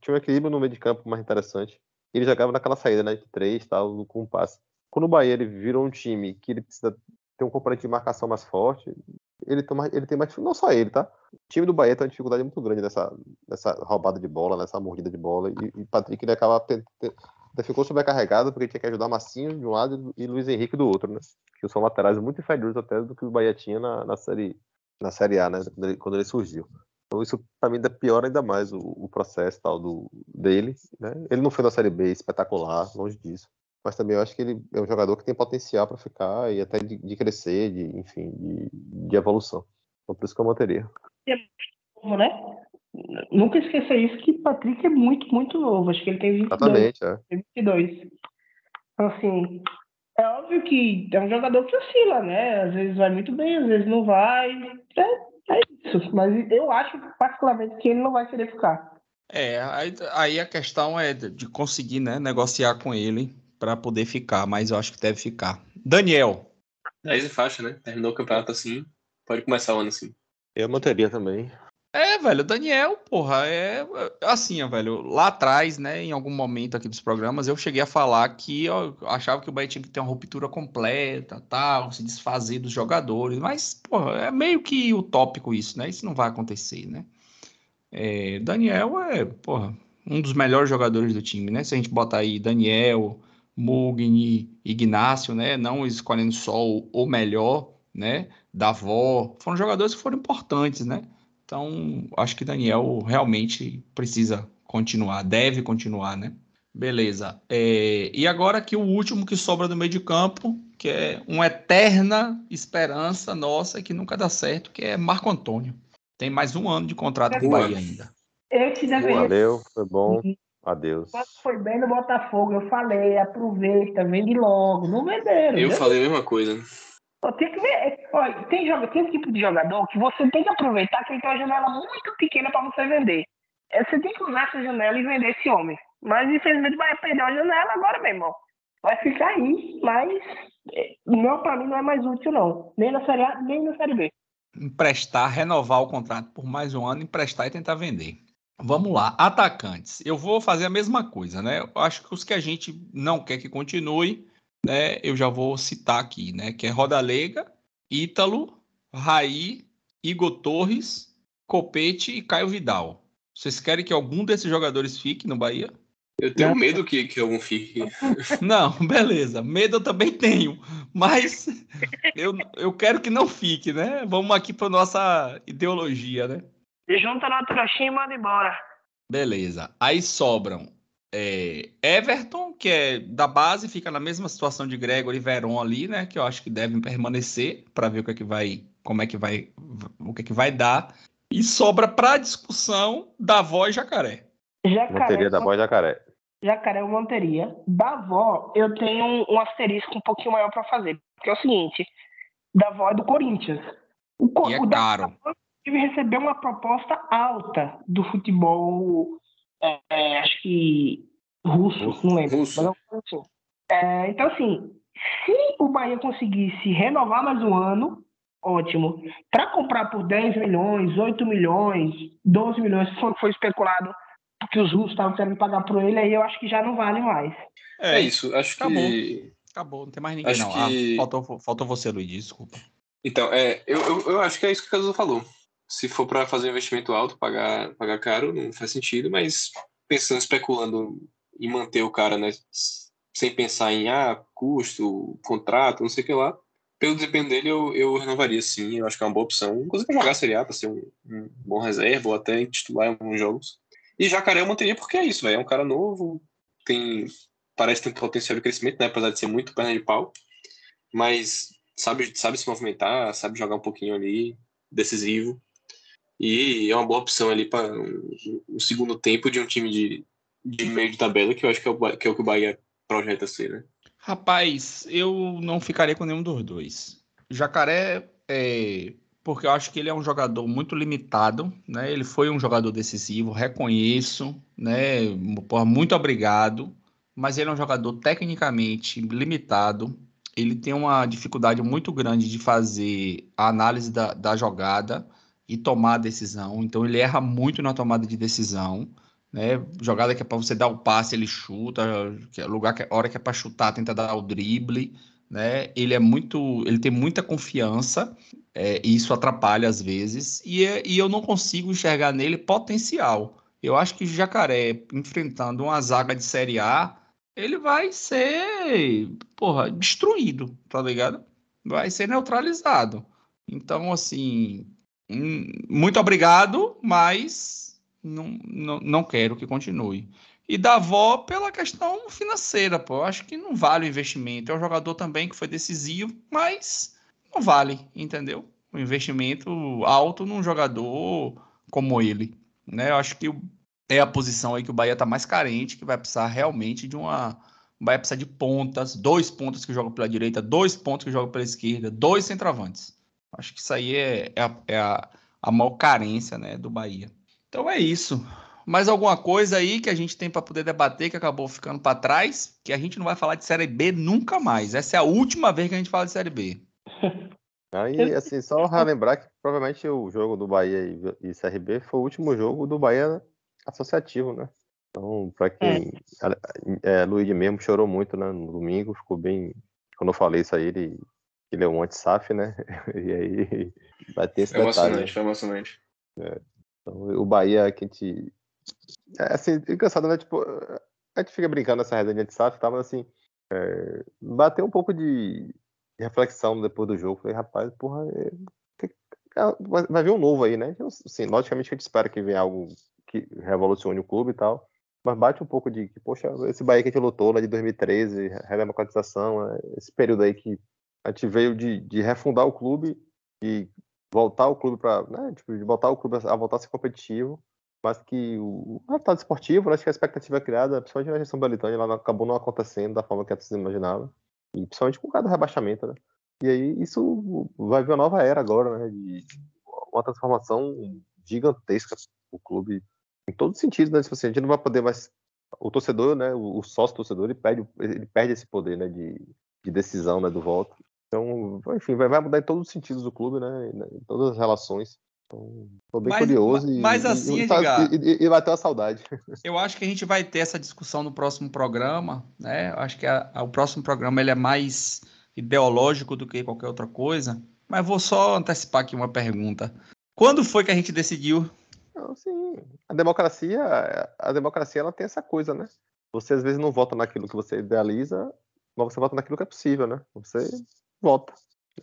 Speaker 6: tinha um equilíbrio no meio de campo mais interessante. Ele jogava naquela saída, né, de três, tal, com um passe. Quando o Bahia ele virou um time que ele precisa ter um componente de marcação mais forte. Ele, toma, ele tem mais. Não só ele, tá? O time do Bahia tem uma dificuldade muito grande nessa, nessa roubada de bola, nessa mordida de bola. E, e Patrick ele acaba. ficou sobrecarregado porque tinha que ajudar Massinho de um lado e Luiz Henrique do outro, né? Que são laterais muito inferiores até do que o Bahia tinha na, na, série, na série A, né? Quando ele, quando ele surgiu. Então isso para mim piora ainda mais o, o processo tal do, dele. Né? Ele não foi na série B espetacular, longe disso mas também eu acho que ele é um jogador que tem potencial para ficar e até de, de, crescer, de, enfim, de, de evolução. Então por isso que eu manteria.
Speaker 5: Né? Nunca esqueça isso que Patrick é muito, muito novo. Acho que ele tem 22. Exatamente, é. 22. Então, assim, é óbvio que é um jogador que oscila, né? Às vezes vai muito bem, às vezes não vai. É, é isso. Mas eu acho particularmente que ele não vai querer ficar.
Speaker 4: É, aí, aí a questão é de conseguir né, negociar com ele para poder ficar, mas eu acho que deve ficar. Daniel.
Speaker 7: 10 e faixa, né? Terminou o campeonato assim, pode começar o ano assim.
Speaker 6: Eu manteria também.
Speaker 4: É, velho, o Daniel, porra, é assim, ó, velho, lá atrás, né, em algum momento aqui dos programas, eu cheguei a falar que eu achava que o Bahia tinha que ter uma ruptura completa, tal, se desfazer dos jogadores, mas, porra, é meio que utópico isso, né, isso não vai acontecer, né. É, Daniel é, porra, um dos melhores jogadores do time, né, se a gente botar aí Daniel, Mugni, Ignácio, né, não escolhendo só o, o melhor, né, Davó, foram jogadores que foram importantes, né, então, acho que Daniel realmente precisa continuar, deve continuar, né? Beleza. É, e agora aqui o último que sobra no meio de campo, que é uma eterna esperança nossa que nunca dá certo, que é Marco Antônio. Tem mais um ano de contrato com o Bahia ainda.
Speaker 5: Esse deveria.
Speaker 6: Valeu, foi bom. Adeus.
Speaker 5: Quando foi bem no Botafogo, eu falei, aproveita, vende logo. Não venderam.
Speaker 7: Eu
Speaker 5: né?
Speaker 7: falei a mesma coisa.
Speaker 5: Pô, Tem que ver. é, Olha, tem, joga, tem esse tipo de jogador que você tem que aproveitar que ele tem uma janela muito pequena para você vender. É, Você tem que usar essa janela e vender esse homem. Mas infelizmente vai perder a janela agora, meu irmão. Vai ficar aí, mas é, não, para mim não é mais útil, não. Nem na Série A, nem na Série B.
Speaker 4: Emprestar, renovar o contrato por mais um ano, emprestar e tentar vender. Vamos lá, atacantes. Eu vou fazer a mesma coisa, né? Eu acho que os que a gente não quer que continue, né? Eu já vou citar aqui, né? Que é Rodalega, Ítalo, Raí, Igor Torres, Copete e Caio Vidal. Vocês querem que algum desses jogadores fique no Bahia?
Speaker 7: Eu tenho medo que, que algum fique.
Speaker 4: Não, beleza. Medo eu também tenho, mas eu, eu quero que não fique, né? Vamos aqui para nossa ideologia, né?
Speaker 5: Junta na trouxinha e manda embora.
Speaker 4: Beleza. Aí sobram é, Everton, que é da base, fica na mesma situação de Gregory e Veron ali, né? Que eu acho que devem permanecer para ver o que é que vai, como é que vai, o que é que vai dar. E sobra para discussão Davó e Jacaré.
Speaker 5: Jacaré,
Speaker 6: Monteria da Boa Jacaré.
Speaker 5: Jacaré eu manteria. Da avó, eu tenho um, um asterisco um pouquinho maior para fazer. Porque é o seguinte: da avó é do Corinthians. O,
Speaker 4: E é
Speaker 5: o
Speaker 4: caro.
Speaker 5: Avó deve receber uma proposta alta do futebol, é, é, acho que russo, não lembro.
Speaker 7: Russo.
Speaker 5: mas é uma coisa assim. É, então, assim, se o Bahia conseguisse renovar mais um ano, ótimo. Para comprar por 10 milhões, 8 milhões, 12 milhões, se for, for especulado que os russos estavam querendo pagar por ele, aí eu acho que já não vale mais.
Speaker 7: É isso, acho
Speaker 4: Acabou.
Speaker 7: que.
Speaker 4: Acabou, não tem mais ninguém
Speaker 7: Acho
Speaker 4: não.
Speaker 7: que-
Speaker 4: Ah, faltou, faltou você, Luiz, desculpa.
Speaker 7: Então, é, eu, eu, eu acho que é isso que o Cazuza falou. Se for para fazer investimento alto, pagar, pagar caro, não faz sentido, mas pensando, especulando em manter o cara, né, sem pensar em ah, custo, contrato, não sei o que lá, pelo desempenho dele, eu, eu renovaria sim, eu acho que é uma boa opção. Inclusive pra jogar a Série A, para ser um, um bom reserva, ou até titular em alguns jogos. E Jacaré eu manteria porque é isso, velho. É um cara novo, tem parece ter um potencial de crescimento, né, apesar de ser muito perna de pau, mas sabe, sabe se movimentar, sabe jogar um pouquinho ali, decisivo. E é uma boa opção ali para um, um segundo tempo de um time de, de meio de tabela, que eu acho que é o, que é o que o Bahia projeta ser, né?
Speaker 4: Rapaz, eu não ficaria com nenhum dos dois. Jacaré, é, porque eu acho que ele é um jogador muito limitado, né? Ele foi um jogador decisivo, reconheço, né? Muito obrigado, mas ele é um jogador tecnicamente limitado. Ele tem uma dificuldade muito grande de fazer a análise da, da jogada e tomar a decisão. Então ele erra muito na tomada de decisão né? Jogada que é para você dar o passe, ele chuta, que é lugar que hora que é para chutar, tenta dar o drible, né? Ele é muito, ele tem muita confiança, é, e isso atrapalha às vezes, e, é- e eu não consigo enxergar nele potencial. Eu acho que Jacaré enfrentando uma zaga de Série A, ele vai ser, porra, destruído, tá ligado? Vai ser neutralizado. Então, assim, muito obrigado, mas não, não, não quero que continue. E Davó pela questão financeira, pô. Eu acho que não vale o investimento. É um jogador também que foi decisivo, mas não vale, entendeu? Um investimento alto num jogador como ele. Né? Eu acho que o- é a posição aí que o Bahia tá mais carente, que vai precisar realmente de uma. Vai precisar de pontas, dois pontas que jogam pela direita, dois pontos que jogam pela esquerda, dois centroavantes. Acho que isso aí é, é a, é a, a maior carência né, do Bahia. Então é isso. Mais alguma coisa aí que a gente tem para poder debater que acabou ficando para trás? Que a gente não vai falar de Série B nunca mais. Essa é a última vez que a gente fala de Série B.
Speaker 6: Aí, assim, só relembrar que provavelmente o jogo do Bahia e, CRB foi o último jogo do Bahia associativo, né? Então, pra quem. É. Luiz mesmo chorou muito né, no domingo, ficou bem. Quando eu falei isso aí, ele, ele é um anti-SAF, né? E aí vai ter esse
Speaker 7: Foi
Speaker 6: detalhe.
Speaker 7: emocionante, foi emocionante.
Speaker 6: Então, o Bahia que a gente. É assim, engraçado, né? Tipo, a gente fica brincando nessa resenha de SAF, tá? Mas assim, é, bateu um pouco de, reflexão depois do jogo. Falei, rapaz, porra, é, é, vai, vir um novo aí, né? Então, Assim, logicamente a gente espera que venha algo que revolucione o clube e tal. Mas bate um pouco de que, poxa, esse Bahia que a gente lutou lá de 2013, redemocratização, é, esse período aí que a gente veio de, de refundar o clube e voltar o clube para, né, tipo, de voltar o clube a voltar a ser competitivo, mas que o resultado esportivo, né, acho que a expectativa criada, principalmente na gestão Belitânia, ela acabou não acontecendo da forma que a torcida imaginava, e principalmente por causa do rebaixamento, né? E aí isso vai vir uma nova era agora, né, de uma transformação gigantesca o clube em todos os sentidos, né? Tipo assim, a gente não vai poder mais o torcedor, né, o sócio torcedor, ele perde, ele perde esse poder, né, de, de decisão, né, do voto. Então, enfim, vai, vai mudar em todos os sentidos do clube, né, em todas as relações. Então, tô bem
Speaker 4: Mas-
Speaker 6: curioso e,
Speaker 4: mas assim,
Speaker 6: e, tá-
Speaker 4: Edgar-
Speaker 6: e, e, vai ter uma saudade.
Speaker 4: Eu acho que a gente vai ter essa discussão no próximo programa, né? Eu acho que a- a- o próximo programa ele é mais ideológico do que qualquer outra coisa. Mas vou só antecipar aqui uma pergunta. Quando foi que a gente decidiu?
Speaker 6: Assim, a democracia, a democracia ela tem essa coisa, né? Você às vezes não vota naquilo que você idealiza, mas você vota naquilo que é possível, né? Você vota.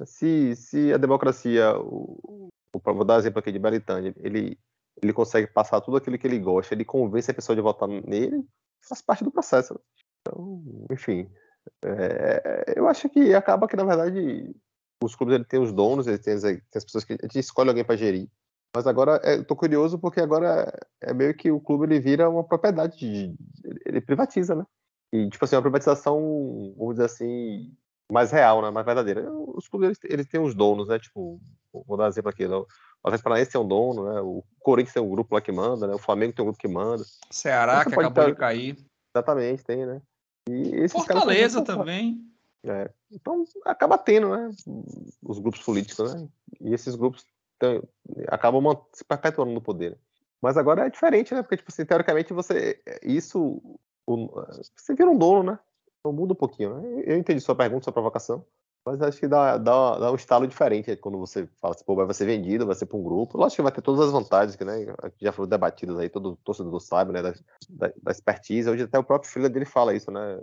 Speaker 6: Se, se a democracia, o, o, vou dar exemplo aqui de Belitânia, ele, ele consegue passar tudo aquilo que ele gosta, ele convence a pessoa de votar nele, faz parte do processo. Então, enfim, é, eu acho que acaba que, na verdade, os clubes ele tem os donos, ele tem as, as pessoas que a gente escolhe alguém para gerir. Mas agora é, eu curioso porque agora é meio que o clube ele vira uma propriedade, de, ele privatiza, né? E tipo assim, uma privatização, vamos dizer assim, mais real, né? Mais verdadeira. Os clubes eles, eles têm os donos, né? Tipo, vou dar um exemplo aqui, né? o Atlético Paranaense tem um dono, né? O Corinthians tem um grupo lá que manda, né? O Flamengo tem um grupo que manda.
Speaker 4: Ceará, que acabou de cair.
Speaker 6: Exatamente, tem, né? E
Speaker 4: Fortaleza também.
Speaker 6: é, então acaba tendo, né? Os grupos políticos, né? E esses grupos acabam se perpetuando no poder. Mas agora é diferente, né? Porque, tipo assim, teoricamente você. Isso. o- você vira um dono, né? Então muda um pouquinho, né? Eu entendi sua pergunta, sua provocação. Mas acho que dá, dá, dá um estalo diferente quando você fala assim, pô, vai ser vendido, vai ser para um grupo. Lógico que vai ter todas as vantagens, que né, já foram debatidas aí, todo torcedor sabe, né, da, da, da expertise. Hoje até o próprio filho dele fala isso, né,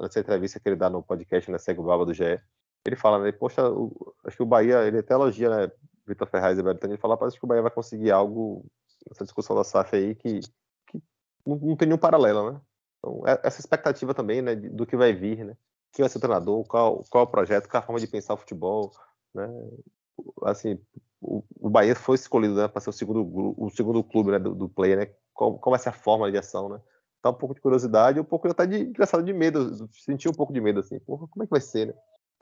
Speaker 6: nessa entrevista que ele dá no podcast, né, Segue o Baba do GE. Ele fala, né, poxa, o- acho que o Bahia, ele até elogia, né, Vitor Ferraz e Bertani, ele fala, parece que o Bahia vai conseguir algo nessa discussão da SAF aí que, que não, não tem nenhum paralelo, né. Então, é- essa expectativa também, né, do que vai vir, né, quem vai ser o treinador, qual, qual é o projeto, qual a forma de pensar o futebol, né? Assim, o, o Bahia foi escolhido né, para ser o segundo, o segundo clube né, do, do play, né? Qual, qual vai ser a forma de ação, né? Tá um pouco de curiosidade, um pouco até de engraçado de medo, senti um pouco de medo assim, porra, como é que vai ser, né?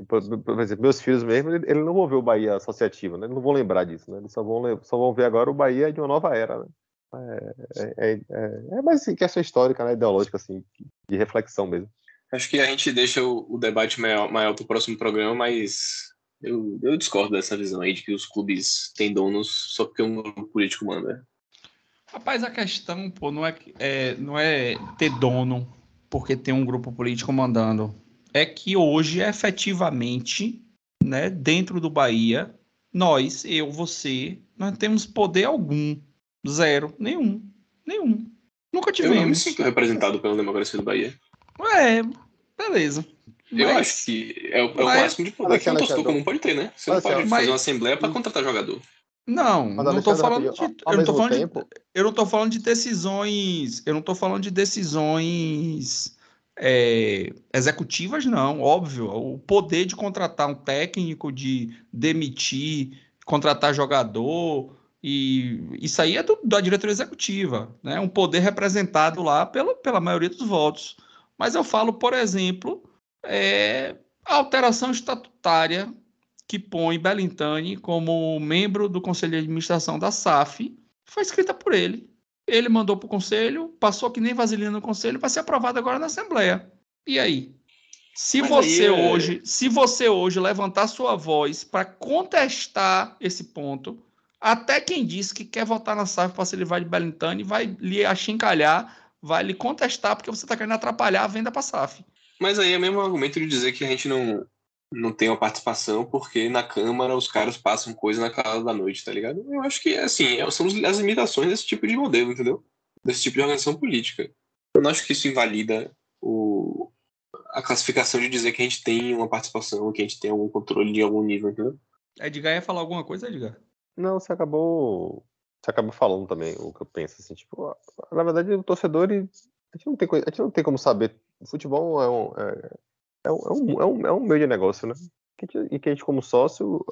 Speaker 6: Por, exemplo, meus filhos mesmo, ele- não vão ver o Bahia associativo, né? Eles não vão lembrar disso, né? Eles só vão, só vão ver agora o Bahia de uma nova era, né? É, é, é, é, é mais assim, questão histórica, né? Ideológica, assim, de reflexão mesmo.
Speaker 7: Acho que a gente deixa o, o debate maior, maior para o próximo programa, mas eu, eu discordo dessa visão aí de que os clubes têm donos só porque um grupo político manda.
Speaker 4: Rapaz, a questão, pô, não é, é, não é ter dono porque tem um grupo político mandando. É que hoje, efetivamente, né, dentro do Bahia, nós, eu, você, não temos poder algum. Zero. Nenhum. Nenhum. Nunca
Speaker 7: Eu não me
Speaker 4: tivemos.
Speaker 7: sinto representado pela democracia do Bahia.
Speaker 4: É, beleza.
Speaker 7: Eu
Speaker 4: Mas-
Speaker 7: acho que é o, é o
Speaker 4: mas-
Speaker 7: máximo de poder que um torcedor comum pode ter, né? Você
Speaker 6: Mas,
Speaker 7: não pode fazer uma assembleia para contratar jogador.
Speaker 4: Não, não tô falando de, eu não tô falando
Speaker 6: tempo-
Speaker 4: de, eu não tô falando de decisões, eu não tô falando de decisões é, executivas, não, óbvio. O poder de contratar um técnico, de demitir, contratar jogador, e isso aí é do- da diretoria executiva, né? Um poder representado lá pela, pela maioria dos votos. Mas eu falo, por exemplo, é, a alteração estatutária que põe Belintani como membro do conselho de administração da SAF foi escrita por ele. Ele mandou para o conselho, passou que nem vaselina no conselho, vai ser aprovado agora na Assembleia. E aí? Se
Speaker 7: Mas
Speaker 4: você
Speaker 7: aí é-
Speaker 4: hoje, se você hoje levantar sua voz para contestar esse ponto, até quem disse que quer votar na SAF para se livrar de Belintani vai lhe achincalhar, vai lhe contestar porque você está querendo atrapalhar a venda para SAF.
Speaker 7: Mas aí é o mesmo argumento de dizer que a gente não, não tem uma participação porque na Câmara os caras passam coisa na calada da noite, tá ligado? Eu acho que, assim, é- são as limitações desse tipo de modelo, entendeu? Desse tipo de organização política. Eu não acho que isso invalida o, a classificação de dizer que a gente tem uma participação, que a gente tem algum controle de algum nível, entendeu?
Speaker 4: Edgar ia falar alguma coisa, Edgar?
Speaker 6: Não, você acabou. Você acabou falando também o que eu penso, assim, tipo, na verdade, o torcedor, ele- a gente não tem, a gente não tem como saber. O futebol é um, é, é um, é um, é um, é um meio de negócio, né? Que a gente- E que a gente, como sócio,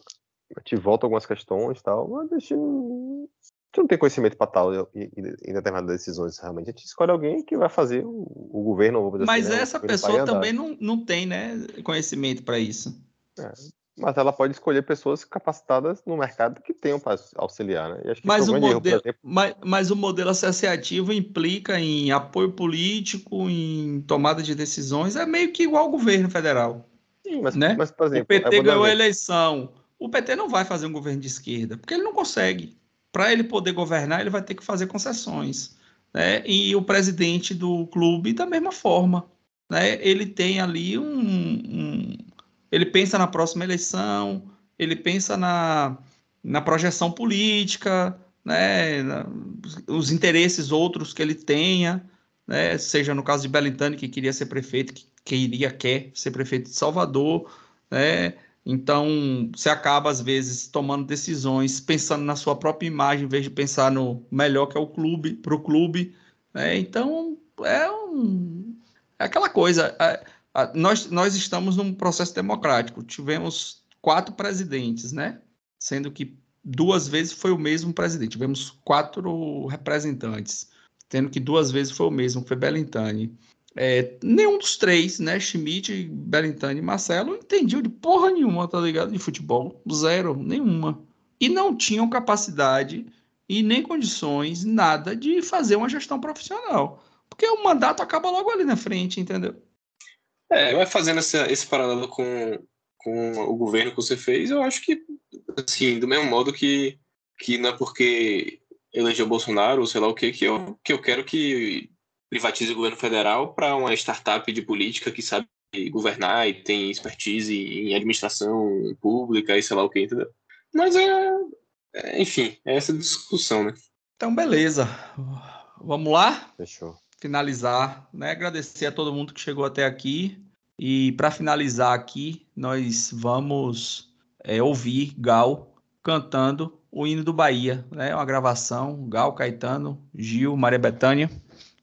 Speaker 6: a gente volta algumas questões e tal, mas a gente, não- a gente não tem conhecimento para tal em, determinadas decisões, realmente. A gente escolhe alguém que vai fazer o, o governo, dizer
Speaker 4: Mas
Speaker 6: assim, né?
Speaker 4: essa
Speaker 6: vai
Speaker 4: pessoa também não, não tem, né, conhecimento para isso.
Speaker 6: Mas ela pode escolher pessoas capacitadas no mercado que tenham para auxiliar, né? E acho que
Speaker 4: Mas o,
Speaker 6: é grande erro,
Speaker 4: modelo,
Speaker 6: exemplo.
Speaker 4: mas, mas o modelo associativo implica em apoio político, em tomada de decisões, é meio que igual ao governo federal.
Speaker 6: Sim, mas,
Speaker 4: né?
Speaker 6: mas, por exemplo,
Speaker 4: o PT
Speaker 6: um
Speaker 4: ganhou a eleição. O PT não vai fazer um governo de esquerda, porque ele não consegue. Para ele poder governar, ele vai ter que fazer concessões. Né? E o presidente do clube, da mesma forma. Né? Ele tem ali um, um- Ele pensa na próxima eleição, ele pensa na, na projeção política, né? na- os interesses outros que ele tenha, né? seja no caso de Belintani, que queria ser prefeito, que queria, quer ser prefeito de Salvador, né? Então, você acaba, às vezes, tomando decisões, pensando na sua própria imagem, em vez de pensar no melhor que é o clube, para o clube. né? Então, é, um, é aquela coisa. a- nós, nós estamos num processo democrático. Tivemos quatro presidentes, né? Sendo que duas vezes foi o mesmo presidente. Tivemos quatro representantes, tendo que duas vezes foi o mesmo, que foi Belintani. É, nenhum dos três, né? Schmidt, Belintani e Marcelo, entendiam de porra nenhuma, tá ligado? De futebol. Zero, nenhuma. E não tinham capacidade e nem condições, nada, de fazer uma gestão profissional. Porque o mandato acaba logo ali na frente, entendeu?
Speaker 7: É, vai fazendo essa, esse paralelo com, com o governo que você fez, eu acho que, assim, do mesmo modo que, que não é porque elegeu Bolsonaro ou sei lá o que, que eu, que eu quero que privatize o governo federal para uma startup de política que sabe governar e tem expertise em administração pública e sei lá o que, entendeu? Mas é, é, enfim, é essa discussão, né?
Speaker 4: Então, beleza. Vamos lá?
Speaker 6: Fechou.
Speaker 4: Finalizar, né? Agradecer a todo mundo que chegou até aqui. E para finalizar aqui, nós vamos é, ouvir Gal cantando o hino do Bahia, né? Uma gravação, Gal, Caetano, Gil, Maria Bethânia,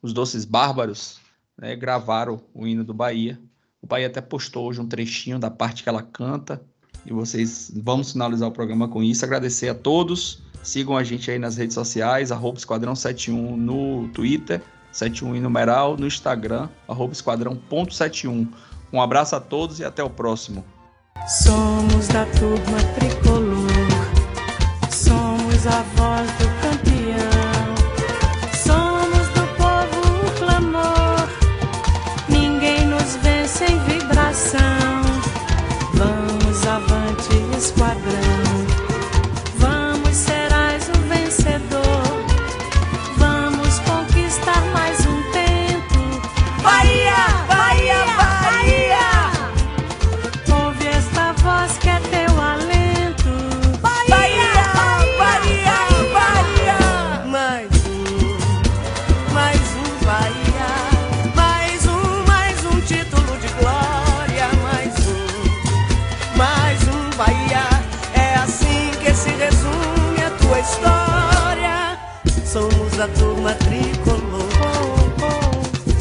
Speaker 4: os Doces Bárbaros, né? Gravaram o hino do Bahia. O Bahia até postou hoje um trechinho da parte que ela canta. E vocês vamos finalizar o programa com isso. Agradecer a todos. Sigam a gente aí nas redes sociais, arroba Esquadrão 71 no Twitter, 71 em numeral, no Instagram, arroba esquadrão.71. Um abraço a todos e até o próximo.
Speaker 3: Somos da turma tricolor, somos a voz do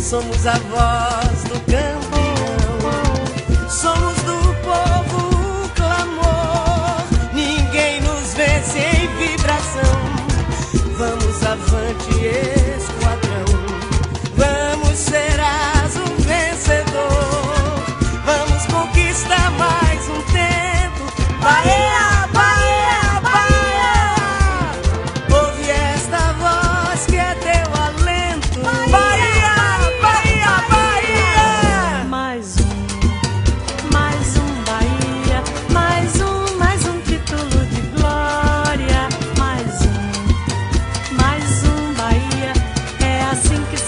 Speaker 3: Somos a
Speaker 2: assim que